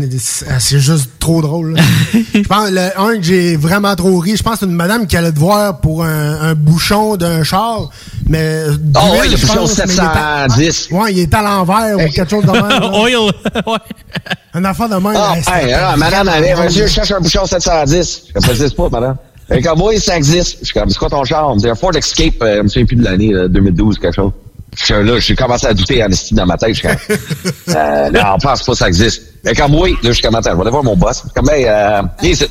c'est juste trop drôle. Je pense, le un que j'ai vraiment trop ri, je pense c'est une madame qui allait te voir pour un, un bouchon d'un char, mais... Ah d'huile, ouais, le bouchon pense, mais il est à- 710. Ouais, il est à l'envers ou quelque chose de même. Oil. Un affaire de même. Ah, là, c'était hey, ah, madame, allez, monsieur, je cherche un bouchon 710. Je ne pas, madame. Comme, oui, ça existe. Je suis comme, c'est quoi ton char? C'est un Ford Escape, euh, je me souviens plus de l'année, là, 2012, quelque chose. Je suis là, j'ai commencé à douter en estime dans ma tête. Je suis comme, euh, non, on pense pas que ça existe. Est comme, oui, là, je suis comme, attends, je vais aller voir mon boss. Comme, hey, euh, viens ici.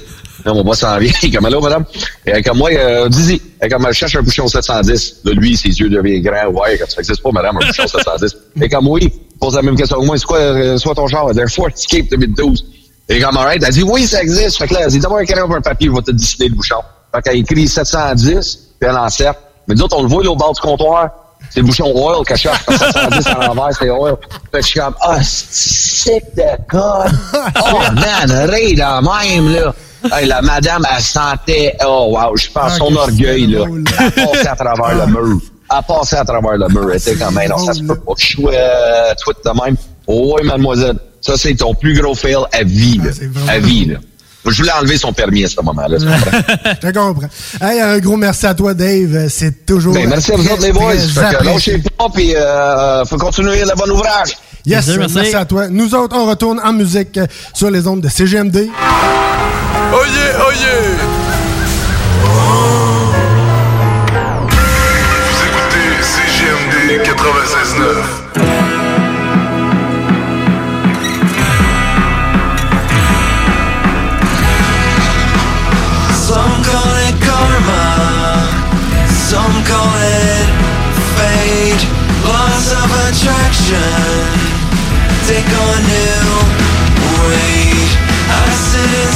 Là, mon boss s'en vient. Il est comme, allô, madame? Et est comme, moi, euh, dis-y. Comme, je cherche un bouchon 710. Là, lui, ses yeux deviennent grands. Ouais, comme ça existe pas, madame, un bouchon 710. Elle est comme, oui. Pose la même question que moi. C'est quoi, euh, quoi ton genre? Un Ford Escape 2012. Et comme, alright, elle dit, oui, ça existe. Fait que là, elle dit, donne-moi un crayon pour un papier, je vais te dessiner le bouchon. Fait qu'elle écrit 710, puis elle encercle. Mais nous autres, on le voit, là, au bas du comptoir. C'est le bouchon oil qu'elle cherche. 710 à l'envers, c'est oil. Fait que je suis comme, ah, sick de God. Oh, man, raide dans même, là. Hey, la madame, elle sentait, oh, wow, je pense, son orgueil, là. Elle passait à travers le mur. Elle passait à travers le mur. Elle était comme, non, ça se peut pas que je euh, tweet de même. Oh, oui, mademoiselle. Ça, c'est ton plus gros fail à vie, là. À vie, là. Je voulais enlever son permis à ce moment-là? Je te comprends. Hey, un gros merci à toi, Dave. C'est toujours. Ben, merci à vous autres, les boys. Fait que lâchez pas, puis euh, faut continuer le bon ouvrage. Yes, merci. à toi. Nous autres, on retourne en musique euh, sur les ondes de CGMD. Oyez, oyez! Vous écoutez CGMD 96.9. some call it fate, loss of attraction, take on new weight. I sit in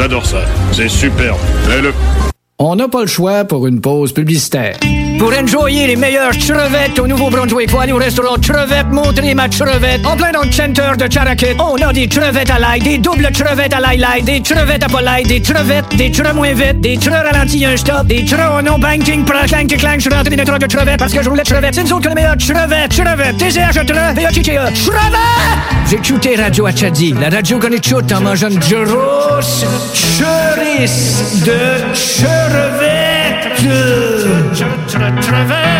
j'adore ça. C'est superbe. Fais-le. On n'a pas le choix pour une pause publicitaire. Pour enjoyer les meilleures crevettes au Nouveau-Brunswick, aller au restaurant Crevette Montrer ma crevette. En plein dans le de Charakit, on a des crevettes à l'ail, des doubles crevettes à l'ail des crevettes à pas l'ail, des crevettes, des creux moins vite, des creux ralentis un stop, des creux en non banking pour un clang que clang, je suis rentré dans de crevettes parce que je roulais de crevettes. C'est nous autres qui les meilleurs crevettes, crevettes, TCH, e v a t t e crevettes! Chuté Radio Achadi, la radio qu'on est chute en mangeant une grosse cherice de crevettes.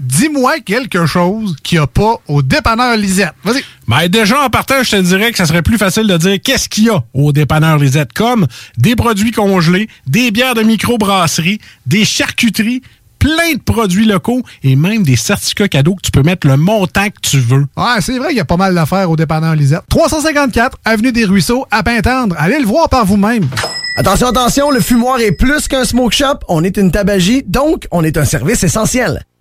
Dis-moi quelque chose qu'il n'y a pas au dépanneur Lisette. Vas-y. Ben déjà, en partant, je te dirais que ça serait plus facile de dire qu'est-ce qu'il y a au dépanneur Lisette, comme des produits congelés, des bières de microbrasserie, des charcuteries, plein de produits locaux et même des certificats cadeaux que tu peux mettre le montant que tu veux. Ouais, c'est vrai qu'il y a pas mal d'affaires au dépanneur Lisette. 354 Avenue des Ruisseaux, à Pintendre. Allez le voir par vous-même. Attention, attention, le fumoir est plus qu'un smoke shop. On est une tabagie, donc on est un service essentiel.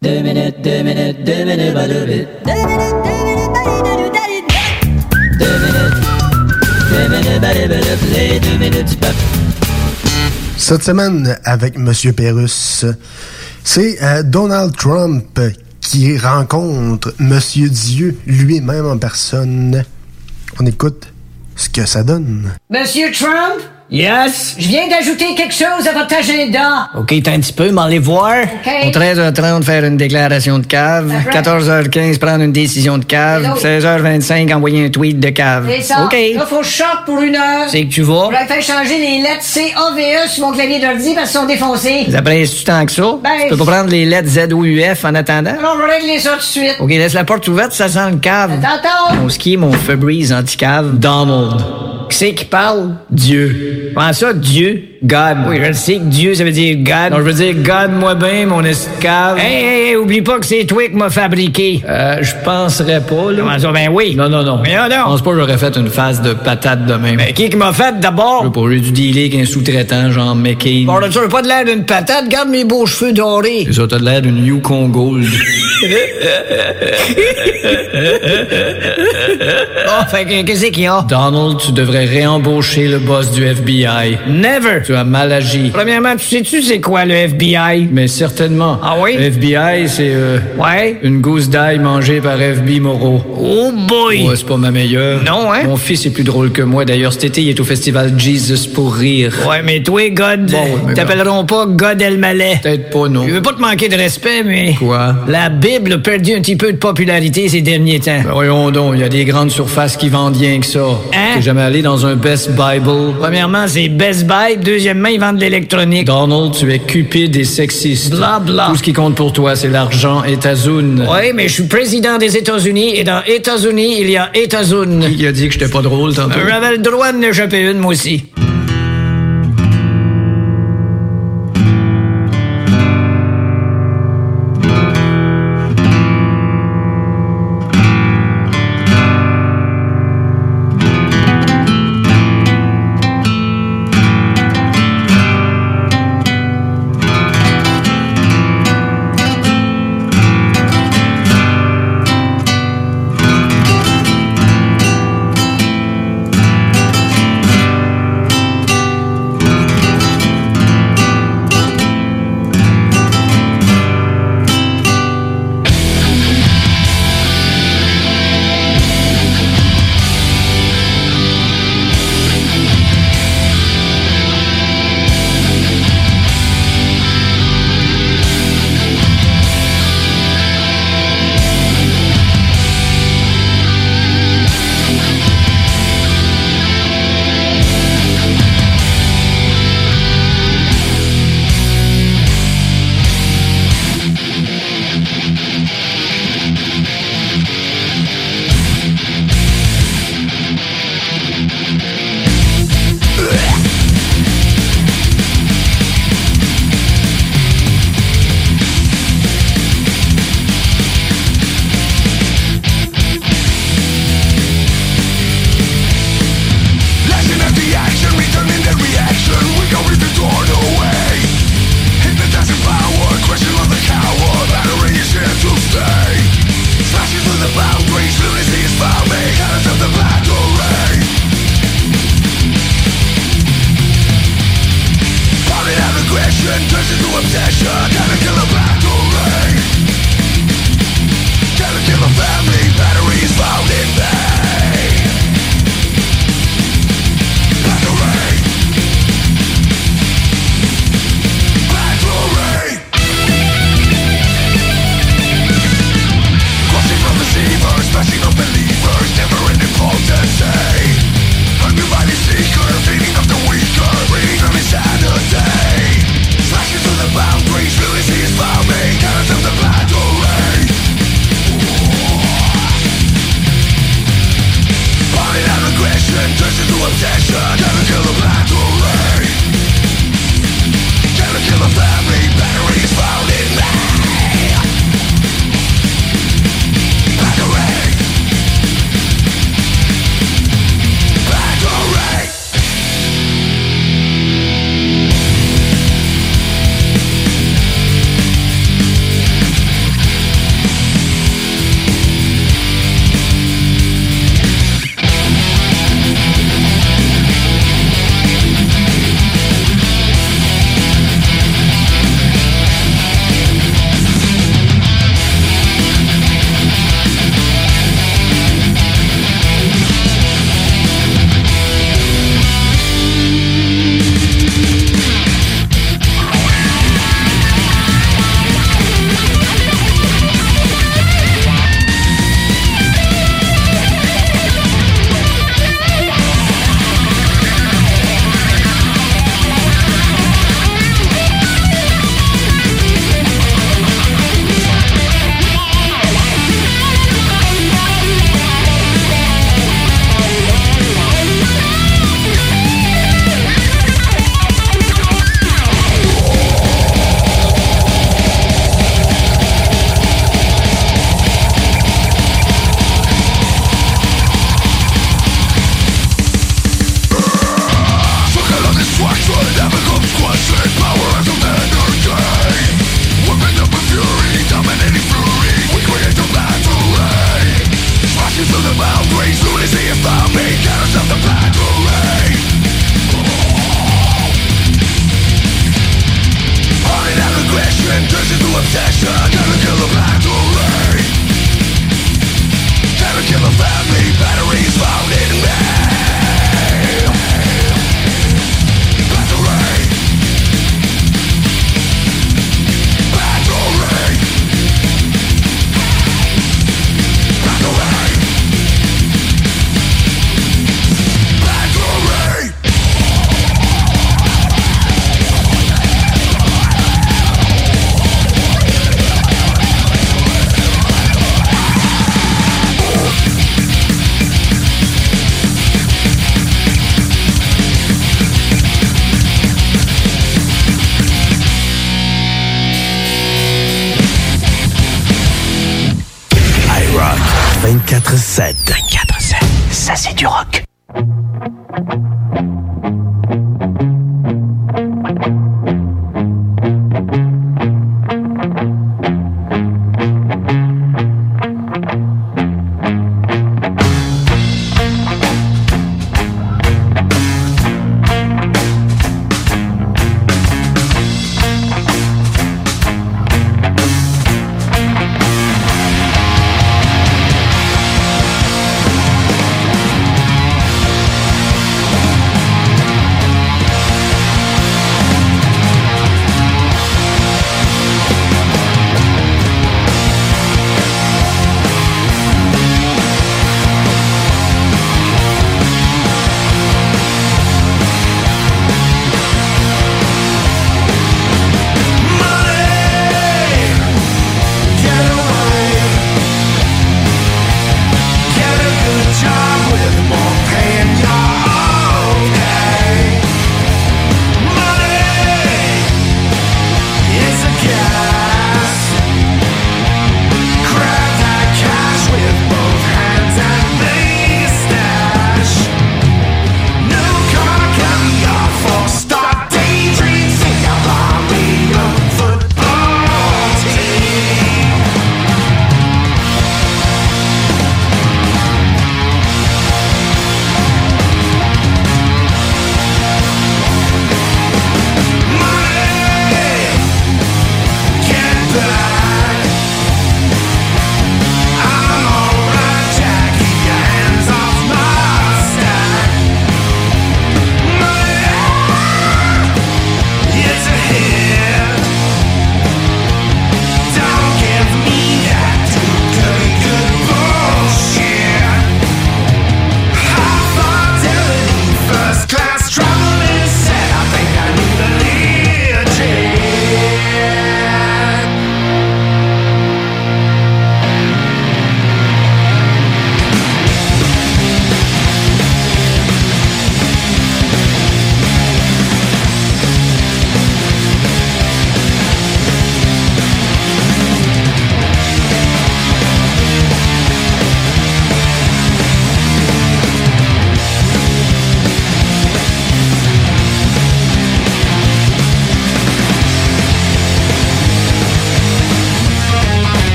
Deux minutes, deux minutes, deux minutes, ba deux minutes. Deux minutes, deux minutes, ba deux minutes, deux minutes. Deux minutes, ba deux minutes, les deux minutes du peuple. Cette semaine, avec M. Pérus, c'est euh, Donald Trump qui rencontre M. Dieu lui-même en personne. On écoute ce que ça donne. Monsieur Trump? Yes? Je viens d'ajouter quelque chose à votre agenda. OK, t'as un petit peu, m'en voir. OK. Au 13h30, faire une déclaration de cave. Après. 14h15, prendre une décision de cave. Et l'autre? 16h25, envoyer un tweet de cave. C'est ça. OK. Là, faut que pour une heure. C'est que tu vas. Je vais faire changer les lettres C-A-V-E sur mon clavier d'ordi parce qu'elles sont défoncées. Les apprécies-tu tant que ça? Ben, tu peux pas prendre les lettres Z-O-U-F en attendant? Alors, je vais régler ça tout de suite. OK, laisse la porte ouverte, ça sent le cave. Tantôt. Mon ski, mon Febreze anti-cave, Donald. Qui c'est qui parle? Dieu. Comment ça, Dieu? God. Oui, je le sais que Dieu, ça veut dire God. Non, je veux dire God, moi ben, mon escave. Hey, hey, hey, oublie pas que c'est toi qui m'as fabriqué. Euh, je penserais pas, là. Comment ça? Ben oui. Non, non, non. Voyons donc. Je pense pas que j'aurais fait une phase de patate de même. Ben, qui qui m'a fait d'abord? Je pas, j'ai dû dealer avec un sous-traitant, genre McCain. Bon, là, tu as pas de l'air d'une patate? Garde mes beaux cheveux dorés. C'est ça, t'as de l'air d'une Yukon Gold. Oh, fait que qu'est-ce qu'il y a? Donald, tu devrais réembaucher le boss du FBI. Never! Tu as mal agi. Premièrement, tu sais-tu c'est quoi le FBI? Mais certainement. Ah oui? Le FBI, c'est euh, Ouais? Une gousse d'ail mangée par FB Moreau. Oh boy! Ouais, c'est pas ma meilleure. Non, hein? Mon fils est plus drôle que moi. D'ailleurs, cet été, il est au festival Jesus pour rire. Ouais, mais toi, God, t'appelleront pas God Elmaleh. Peut-être pas, non. Je veux pas te manquer de respect, mais... Quoi? La Bible a perdu un petit peu de popularité ces derniers temps. Ben voyons donc, il y a des grandes surfaces qui vendent rien que ça. Hein? T'es jamais allé dans un Best Bible? Premièrement, c'est Best Buy. Deuxièmement, ils vendent de l'électronique. Donald, tu es cupide et sexiste. Bla bla. Tout ce qui compte pour toi, c'est l'argent et ta zone. Oui, mais je suis président des États-Unis et dans États-Unis, il y a États-Unis. Qui a dit que j'étais pas drôle tantôt? J'avais le droit de n'échapper une, moi aussi.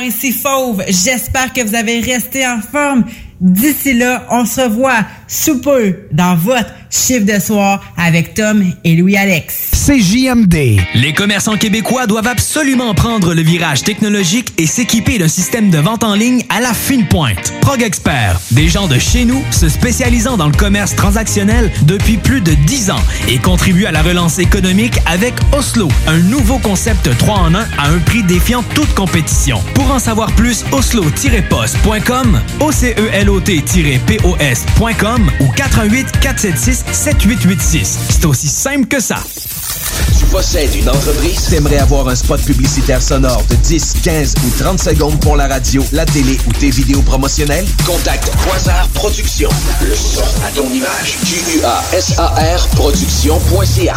ici Fauve. J'espère que vous avez resté en forme. D'ici là, on se revoit sous peu dans votre chiffre de soir avec Tom et Louis-Alex. CJMD. Les commerçants québécois doivent absolument prendre le virage technologique et s'équiper d'un système de vente en ligne à la fine pointe. Prog Expert, des gens de chez nous se spécialisant dans le commerce transactionnel depuis plus de 10 ans et contribuent à la relance économique avec Oslo, un nouveau concept 3 en 1 à un prix défiant toute compétition. Pour en savoir plus, oslo-post.com, OCELOT-POS.com ou 418 476 7886. C'est aussi simple que ça. Tu possèdes une entreprise? T'aimerais avoir un spot publicitaire sonore de 10, 15 ou 30 secondes pour la radio, la télé ou tes vidéos promotionnelles? Contacte Quasar Productions. Le son à ton image. Q-U-A-S-A-R Productions.ca.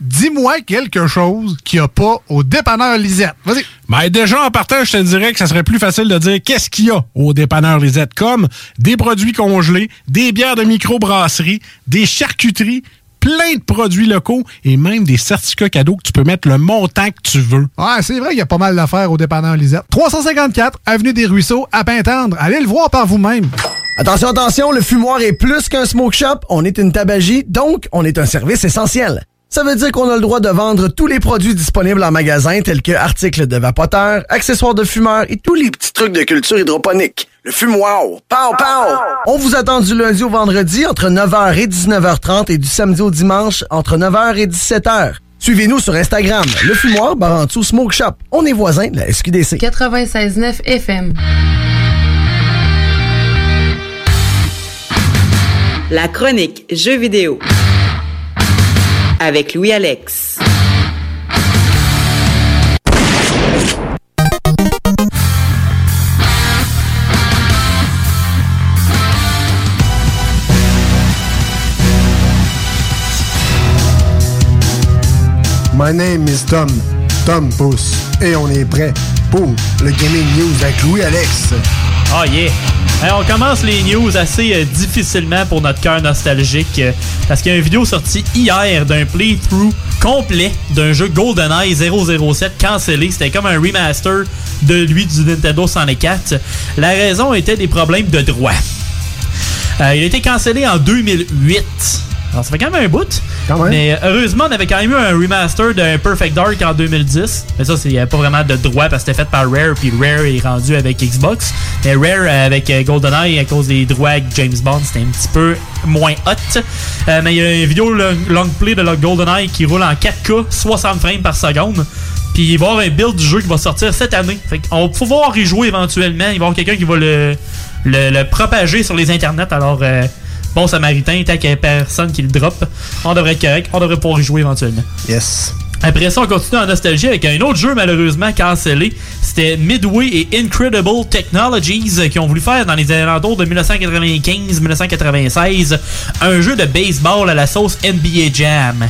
Dis-moi quelque chose qu'il n'y a pas au dépanneur Lisette. Vas-y. Ben déjà, en partant, je te dirais que ça serait plus facile de dire qu'est-ce qu'il y a au dépanneur Lisette, comme des produits congelés, des bières de microbrasserie, des charcuteries, plein de produits locaux et même des certificats cadeaux que tu peux mettre le montant que tu veux. Ouais, c'est vrai qu'il y a pas mal d'affaires au dépanneur Lisette. 354 Avenue des Ruisseaux, à Pintendre. Allez le voir par vous-même. Attention, attention, le fumoir est plus qu'un smoke shop. On est une tabagie, donc on est un service essentiel. Ça veut dire qu'on a le droit de vendre tous les produits disponibles en magasin, tels que articles de vapoteurs, accessoires de fumeurs et tous les petits trucs de culture hydroponique. Le fumoir, pow, pow! On vous attend du lundi au vendredi entre 9h et 19h30 et du samedi au dimanche entre 9h et 17h. Suivez-nous sur Instagram, le fumoir Barantou Smoke Shop. On est voisins de la SQDC. 96.9 FM. La chronique Jeux vidéo avec Louis-Alex. My name is Tom, Tom Pousse, et on est prêt pour le Gaming News avec Louis-Alex. Oh yeah! Hey, on commence les news assez euh, difficilement pour notre cœur nostalgique euh, parce qu'il y a une vidéo sortie hier d'un playthrough complet d'un jeu GoldenEye 007 cancellé. C'était comme un remaster de lui du Nintendo 64. La raison était des problèmes de droit. Euh, il a été cancellé en 2008. Alors, ça fait quand même un bout. Mais euh, heureusement, on avait quand même eu un remaster de Perfect Dark en 2010. Mais ça, il n'y avait pas vraiment de droit parce que c'était fait par Rare. Puis Rare est rendu avec Xbox. Mais Rare euh, avec euh, GoldenEye, à cause des droits avec James Bond, c'était un petit peu moins hot. Mais il y a une vidéo long, play de GoldenEye qui roule en 4K, 60 frames par seconde. Puis il va y avoir un build du jeu qui va sortir cette année. Fait on va pouvoir y jouer éventuellement. Il va y avoir quelqu'un qui va le, le, le propager sur les internets. Alors, euh, bon samaritain, tant qu'il n'y a personne qui le drop, on devrait être correct. On devrait pouvoir y jouer éventuellement. Yes. Après ça, on continue en nostalgie avec un autre jeu malheureusement cancellé. C'était Midway et Incredible Technologies qui ont voulu faire dans les alentours de 1995-1996 un jeu de baseball à la sauce NBA Jam.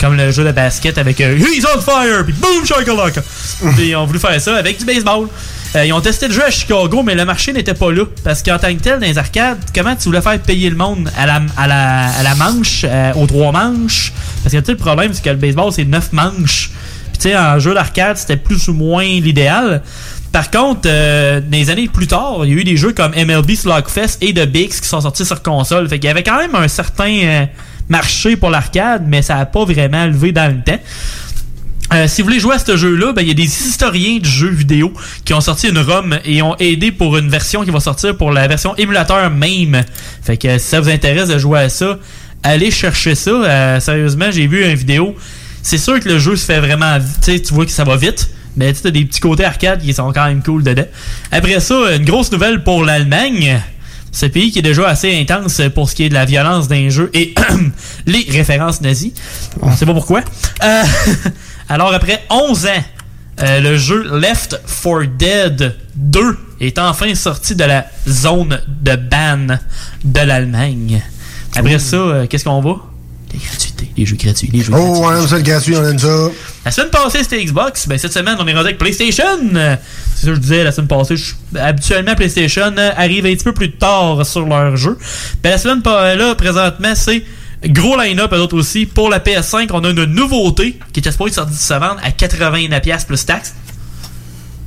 Comme le jeu de basket avec euh, He's on fire, puis boom, shakalaka. Puis ils ont voulu faire ça avec du baseball. Euh, ils ont testé le jeu à Chicago, mais le marché n'était pas là. Parce qu'en tant que tel, dans les arcades, comment tu voulais faire payer le monde à la, à la, à la manche, euh, aux trois manches? Parce que tu sais, le problème, c'est que le baseball, c'est neuf manches. Puis tu sais, en jeu d'arcade, c'était plus ou moins l'idéal. Par contre, euh, des années plus tard, il y a eu des jeux comme MLB Slugfest et The Bix qui sont sortis sur console. Fait qu'il y avait quand même un certain euh, marché pour l'arcade, mais ça n'a pas vraiment levé dans le temps. Euh, si vous voulez jouer à ce jeu-là, ben, il y a des historiens du jeu vidéo qui ont sorti une ROM et ont aidé pour une version qui va sortir pour la version émulateur MAME. Fait que euh, si ça vous intéresse de jouer à ça, allez chercher ça. Euh, sérieusement, j'ai vu une vidéo. C'est sûr que le jeu se fait vraiment. Tu vois que ça va vite. Mais tu as des petits côtés arcade qui sont quand même cool dedans. Après ça, une grosse nouvelle pour l'Allemagne. Ce pays qui est déjà assez intense pour ce qui est de la violence d'un jeu et les références nazies. On sait pas pourquoi. Alors après 11 ans, euh, le jeu Left 4 Dead 2 est enfin sorti de la zone de ban de l'Allemagne. Après ça, euh, qu'est-ce qu'on va? Les gratuités, les jeux gratuits, les jeux gratuits. Oh, ouais, ça, le gratuit, on aime ça. La semaine passée, c'était Xbox. Ben, cette semaine, on est rendu avec PlayStation. C'est ça que je disais la semaine passée. habituellement, PlayStation euh, arrive un petit peu plus tard sur leur jeu. Ben, la semaine là, présentement, c'est gros line-up, eux autres aussi. Pour la PS5, on a une nouveauté qui est supposée se vendre à 89$ plus taxes.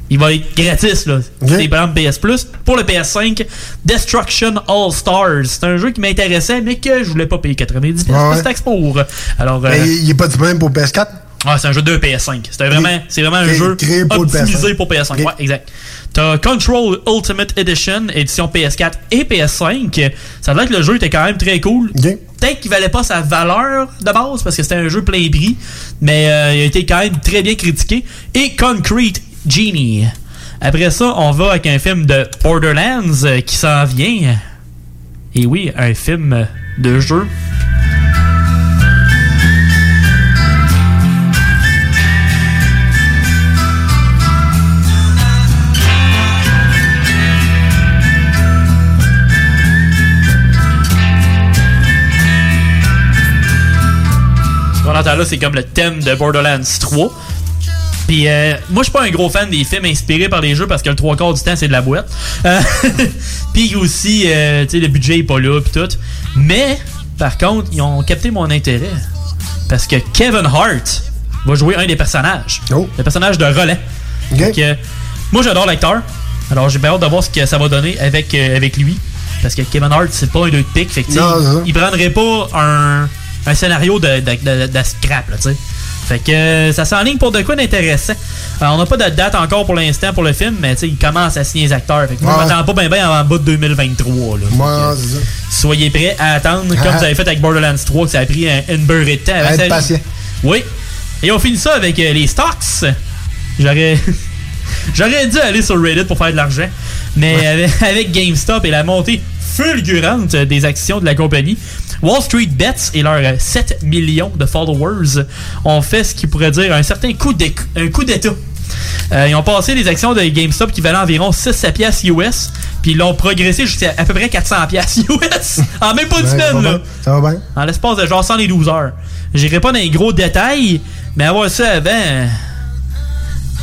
Il va être gratis, là. C'est par PS Plus. Pour le PS5, Destruction All Stars. C'est un jeu qui m'intéressait, mais que je voulais pas payer 90$ Ouais, ouais. plus taxes pour. Alors, Mais euh, il n'est pas disponible pour PS4. Ah, c'est un jeu de PS5. C'était vraiment, c'est vraiment un Créé- jeu créé pour optimisé PS5. pour PS5. Ouais, exact. T'as Control Ultimate Edition, édition PS4 et PS5. Ça veut dire que le jeu était quand même très cool. Peut-être qu'il valait pas sa valeur de base parce que c'était un jeu plein prix, mais euh, il a été quand même très bien critiqué. Et Concrete Genie. Après ça, on va avec un film de Borderlands euh, qui s'en vient. Et oui, un film de jeu qu'on entend là, c'est comme le thème de Borderlands 3. Puis euh, moi, je suis pas un gros fan des films inspirés par les jeux parce que le trois quarts du temps, c'est de la boîte. Euh, puis aussi, euh, tu sais, le budget est pas là, puis tout. Mais, par contre, ils ont capté mon intérêt. Parce que Kevin Hart va jouer un des personnages. Le personnage de Roland. Donc, euh, moi, j'adore l'acteur. Alors, j'ai bien hâte de voir ce que ça va donner avec, euh, avec lui. Parce que Kevin Hart, c'est pas un deux de pique. Fait que, Non, il prendrait pas un, un scénario de, de, de- de scrap, là, tu sais. Fait que euh, ça s'enligne pour de quoi d'intéressant. Alors, on n'a pas de date encore pour l'instant pour le film, mais tu sais, il commence à signer les acteurs. Fait que moi, Ouais. je m'attends pas bien bien en bas de 2023. Là. Que, soyez prêts à attendre, comme Ah. vous avez fait avec Borderlands 3, que ça a pris un, une beurrée de temps. arrive. patient. Oui. Et on finit ça avec euh, les stocks. J'aurais. J'aurais dû aller sur Reddit pour faire de l'argent. Mais avec, avec GameStop et la montée fulgurante des actions de la compagnie, Wall Street Bets et leurs euh, 7 millions de followers ont fait ce qui pourrait dire un certain coup d'état. Euh, ils ont passé les actions de GameStop qui valaient environ 600 pièces US, puis ils l'ont progressé jusqu'à à peu près 400 pièces US en même pas une semaine. là. Ça va bien. En l'espace de genre 112 heures. J'irai pas dans les gros détails, mais avoir ça avant.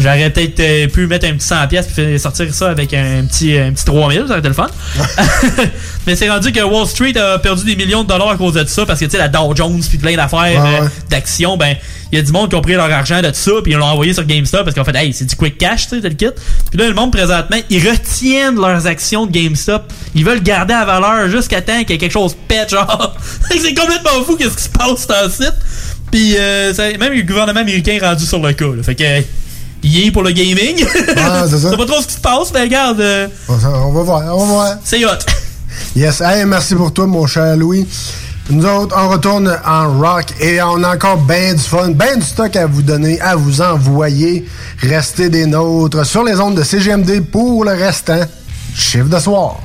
J'aurais peut-être euh, pu mettre un petit 100$ pièces puis sortir ça avec un petit, un petit 3000, ça aurait été le fun. mais c'est rendu que Wall Street a perdu des millions de dollars à cause de ça parce que tu sais, la Dow Jones puis plein d'affaires Ouais, euh, d'actions, ben il y a du monde qui ont pris leur argent de ça puis ils l'ont envoyé sur GameStop parce qu'en fait, hey, c'est du quick cash, tu sais, t'as le kit. Puis là, le monde présentement, ils retiennent leurs actions de GameStop. Ils veulent garder à valeur jusqu'à temps qu'il y ait quelque chose pète, genre. c'est complètement fou qu'est-ce qui se passe dans le site. Puis euh, même le gouvernement américain est rendu sur le cas. là. Fait que euh, il est pour le gaming. Ah, c'est ça. pas trop ce qui se passe, mais regarde, euh, On on va voir, on va voir. c'est hot. Yes. Hey, merci pour toi, mon cher Louis. Nous autres, on retourne en rock et on a encore bien du fun, bien du stock à vous donner, à vous envoyer. Restez des nôtres sur les ondes de CGMD pour le restant. Chiffre de soir.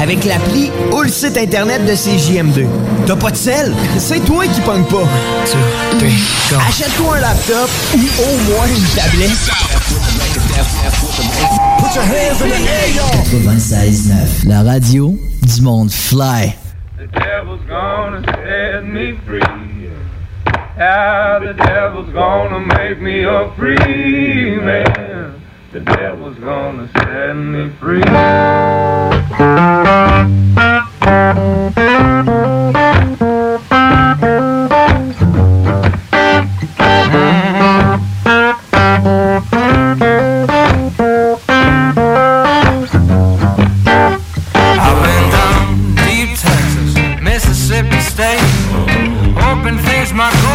avec l'appli ou le site internet de CJM2. T'as pas de sel? C'est toi qui pognes pas. Achète-toi un laptop ou au moins une tablette. 96.9, la radio du monde fly. my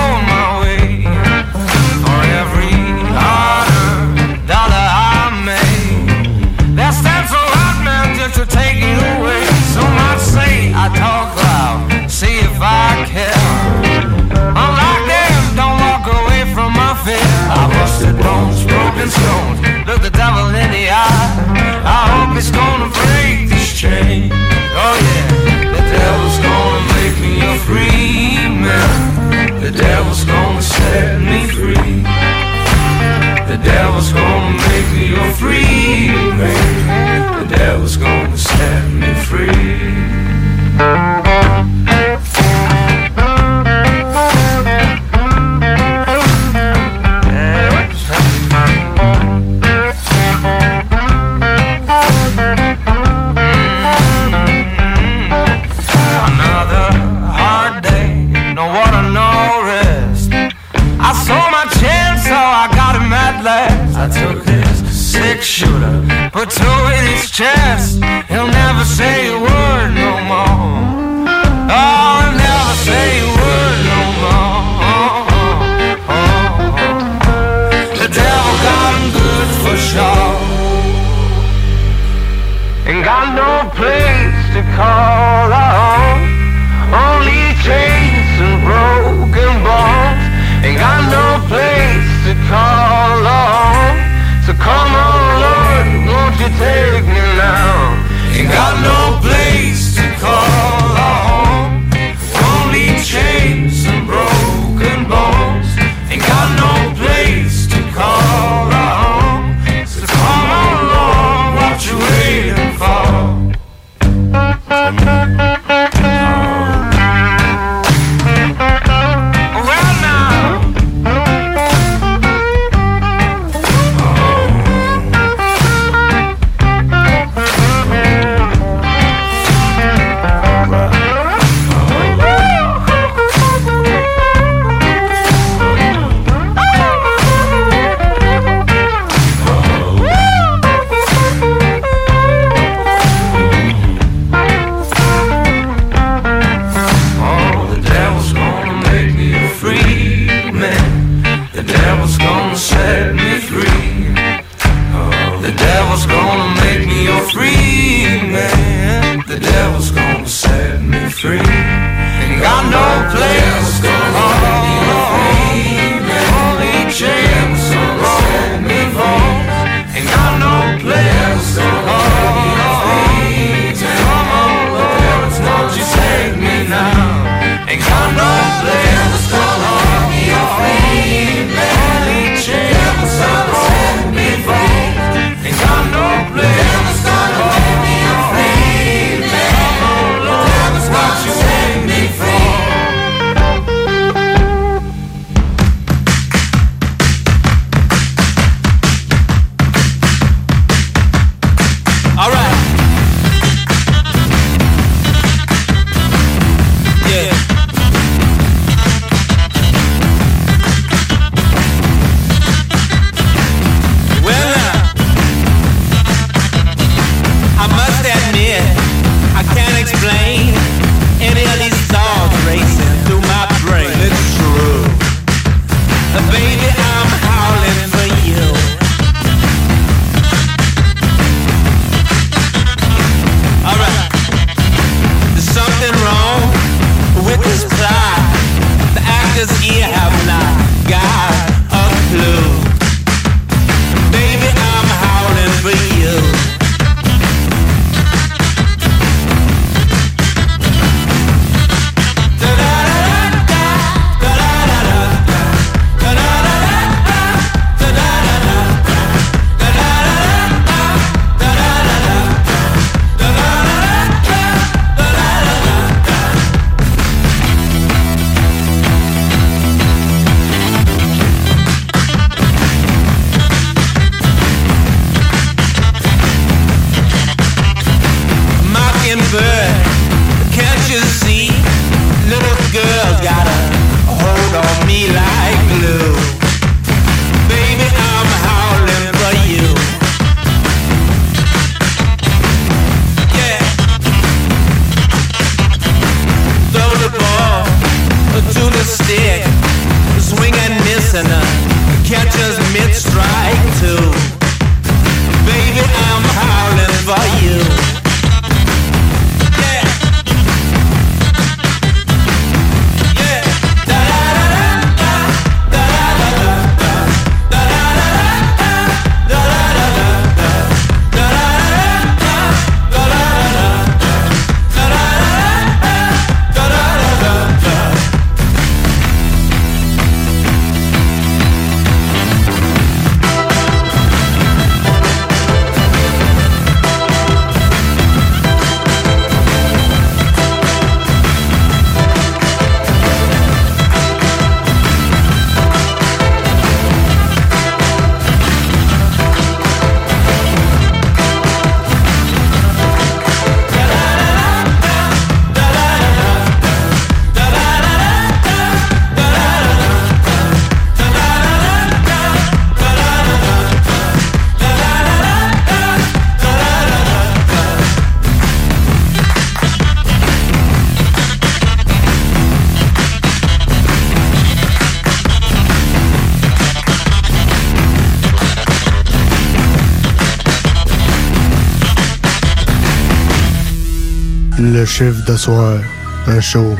chiffre de soir, un show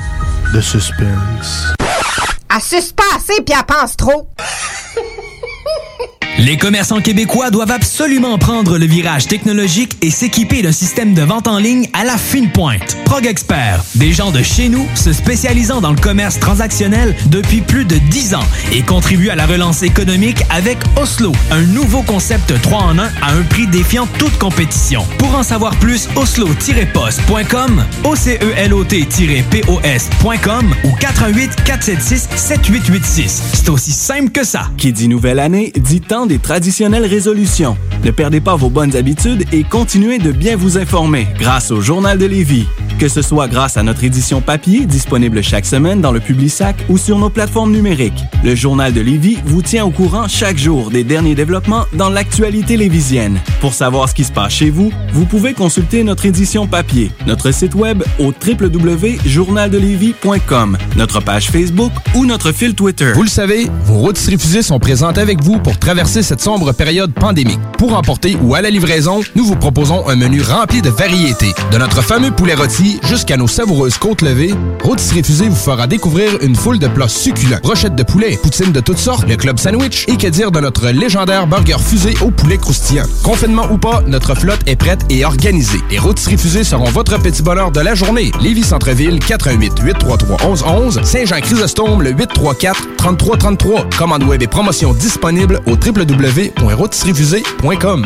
de suspense. Pas assez puis elle pense trop. Les commerçants québécois doivent absolument prendre le virage technologique et s'équiper d'un système de vente en ligne à la fine pointe. Prog Expert, des gens de chez nous se spécialisant dans le commerce transactionnel depuis plus de 10 ans et contribuent à la relance économique avec Oslo, un nouveau concept 3 en 1 à un prix défiant toute compétition. Pour en savoir plus, oslo-post.com, OCELOT-POS.com ou 418 476 7886. C'est aussi simple que ça. Qui dit nouvelle année, dit temps des traditionnelles résolutions. Ne perdez pas vos bonnes habitudes et continuez de bien vous informer grâce au Journal de Lévis. Que ce soit grâce à notre édition papier disponible chaque semaine dans le Publisac ou sur nos plateformes numériques. Le Journal de Lévis vous tient au courant chaque jour des derniers développements dans l'actualité lévisienne. Pour savoir ce qui se passe chez vous, vous pouvez consulter notre édition papier, notre site web au www.journaldelévis.com, notre page Facebook ou notre fil Twitter. Vous le savez, vos rôtisseries fusées sont présentes avec vous pour traverser cette sombre période pandémique. Pour emporter ou à la livraison, nous vous proposons un menu rempli de variétés. De notre fameux poulet rôti jusqu'à nos savoureuses côtes levées, Rôtisserie Fusée vous fera découvrir une foule de plats succulents. Brochettes de poulet, poutines de toutes sortes, le club sandwich et que dire de notre légendaire burger fusée au poulet croustillant. Confinement ou pas, notre flotte est prête et organisée. Les Rôtisseries Fusées seront votre petit bonheur de la journée. Lévis Centreville, 88 833 1111 Saint-Jean-Chrysostome, le 834 3333. Commande web et promotion disponible au www.rôtisseriefusée.com.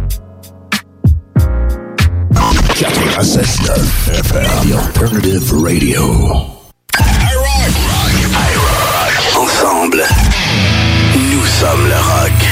96.9 FM, The Alternative Radio. Ensemble, nous sommes le rock.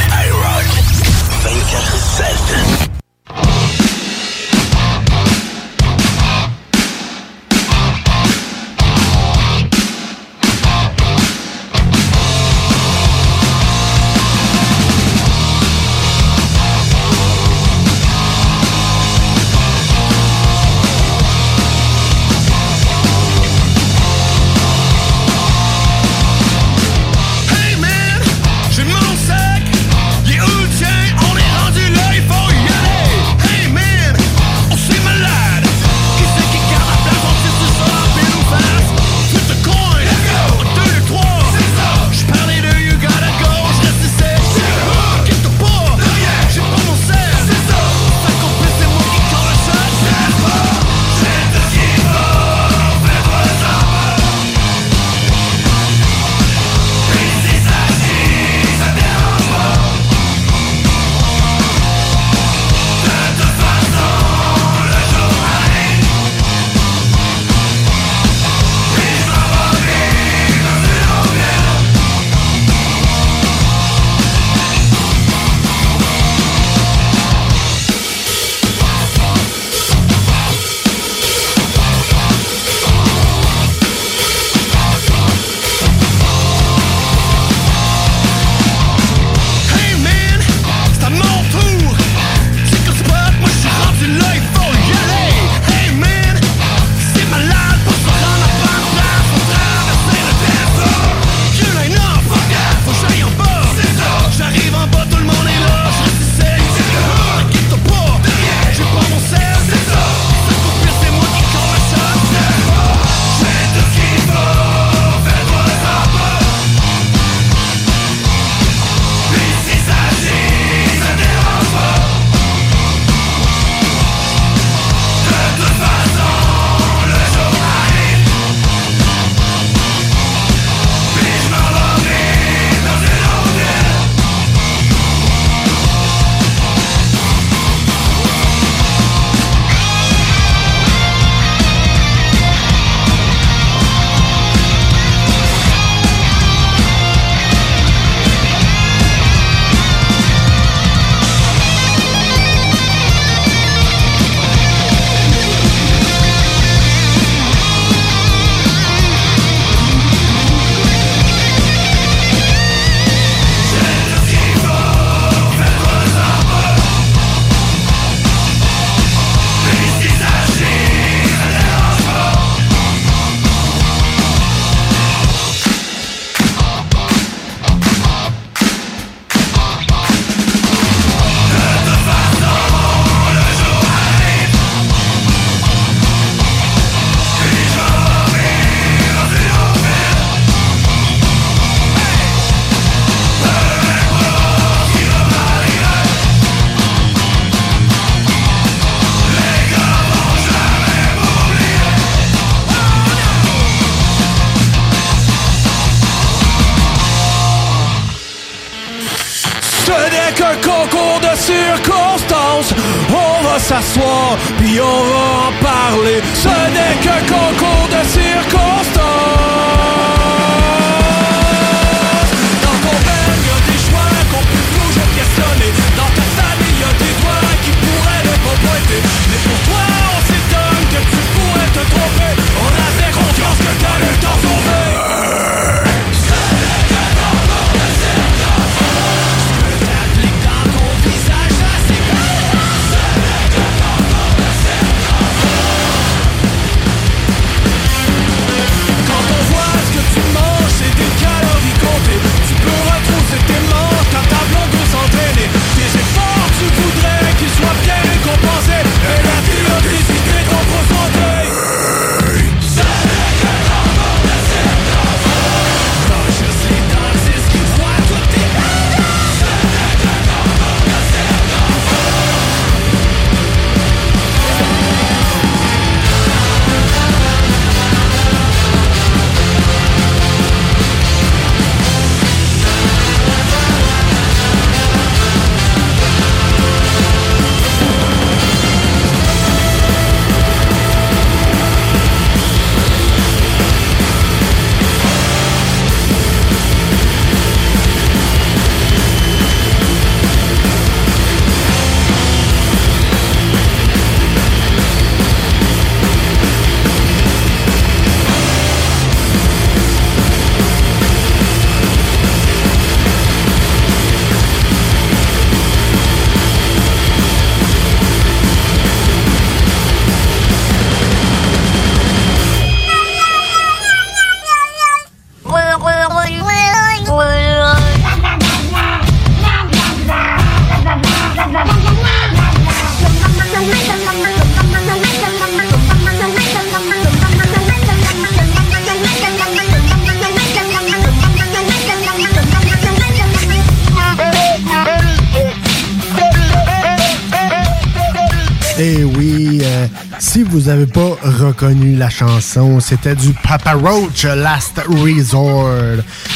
Pas reconnu la chanson, c'était du Papa Roach Last Resort.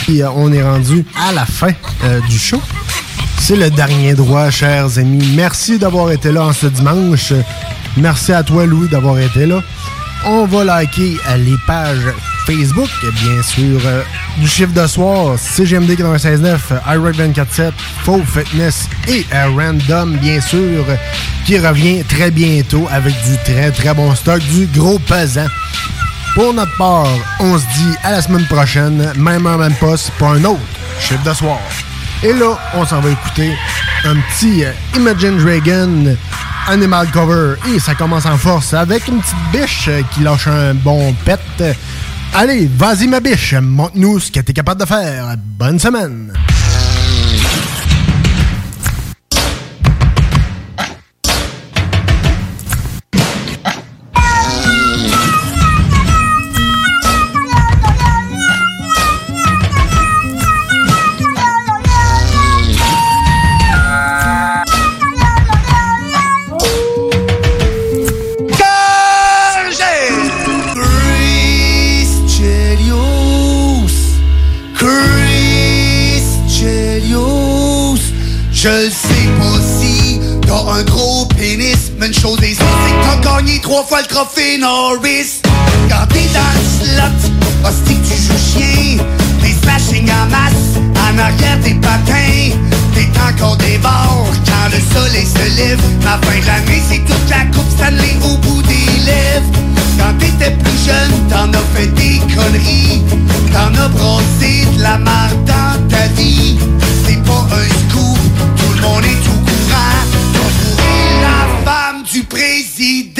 Et euh, on est rendu à la fin euh, du show. C'est le dernier droit, chers amis. Merci d'avoir été là en ce dimanche. Merci à toi, Louis, d'avoir été là. On va liker les pages Facebook, bien sûr, euh, du chiffre de soir, CGMD 96.9, iRock 24.7, Faux Fitness et euh, Random, bien sûr, qui revient très bientôt avec du très très bon stock, du gros pesant. Pour notre part, on se dit à la semaine prochaine, même en même poste, pour un autre chiffre de soir. Et là, on s'en va écouter un petit euh, Imagine Dragon Animal Cover. Et ça commence en force avec une petite biche qui lâche un bon pet. Allez, vas-y ma biche, montre-nous ce que t'es capable de faire. Bonne semaine. Le trophée Norris. Quand t'es dans le slot, hostie que tu joues chien. Des smashing en masse, en arrière des patins. T'es encore des bords quand le soleil se lève. Ma fin de l'année c'est toute la coupe Stanley au bout des lèvres. Quand t'étais plus jeune, t'en as fait des conneries. T'en as brossé de la marde dans ta vie. C'est pas un scoop, tout le monde est au courant. T'as la femme du président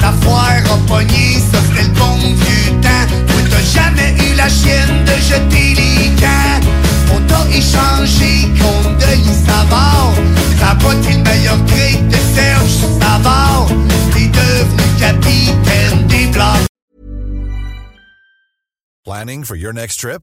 Ta foire a pogné, c'était le bon vieux temps. Toi t'as jamais eu la chienne de jeter les camps. On t'a échangé contre de l'Isabard. Ça va le meilleur de Serge Savard. T'es devenu capitaine des blancs. Planning for your next trip?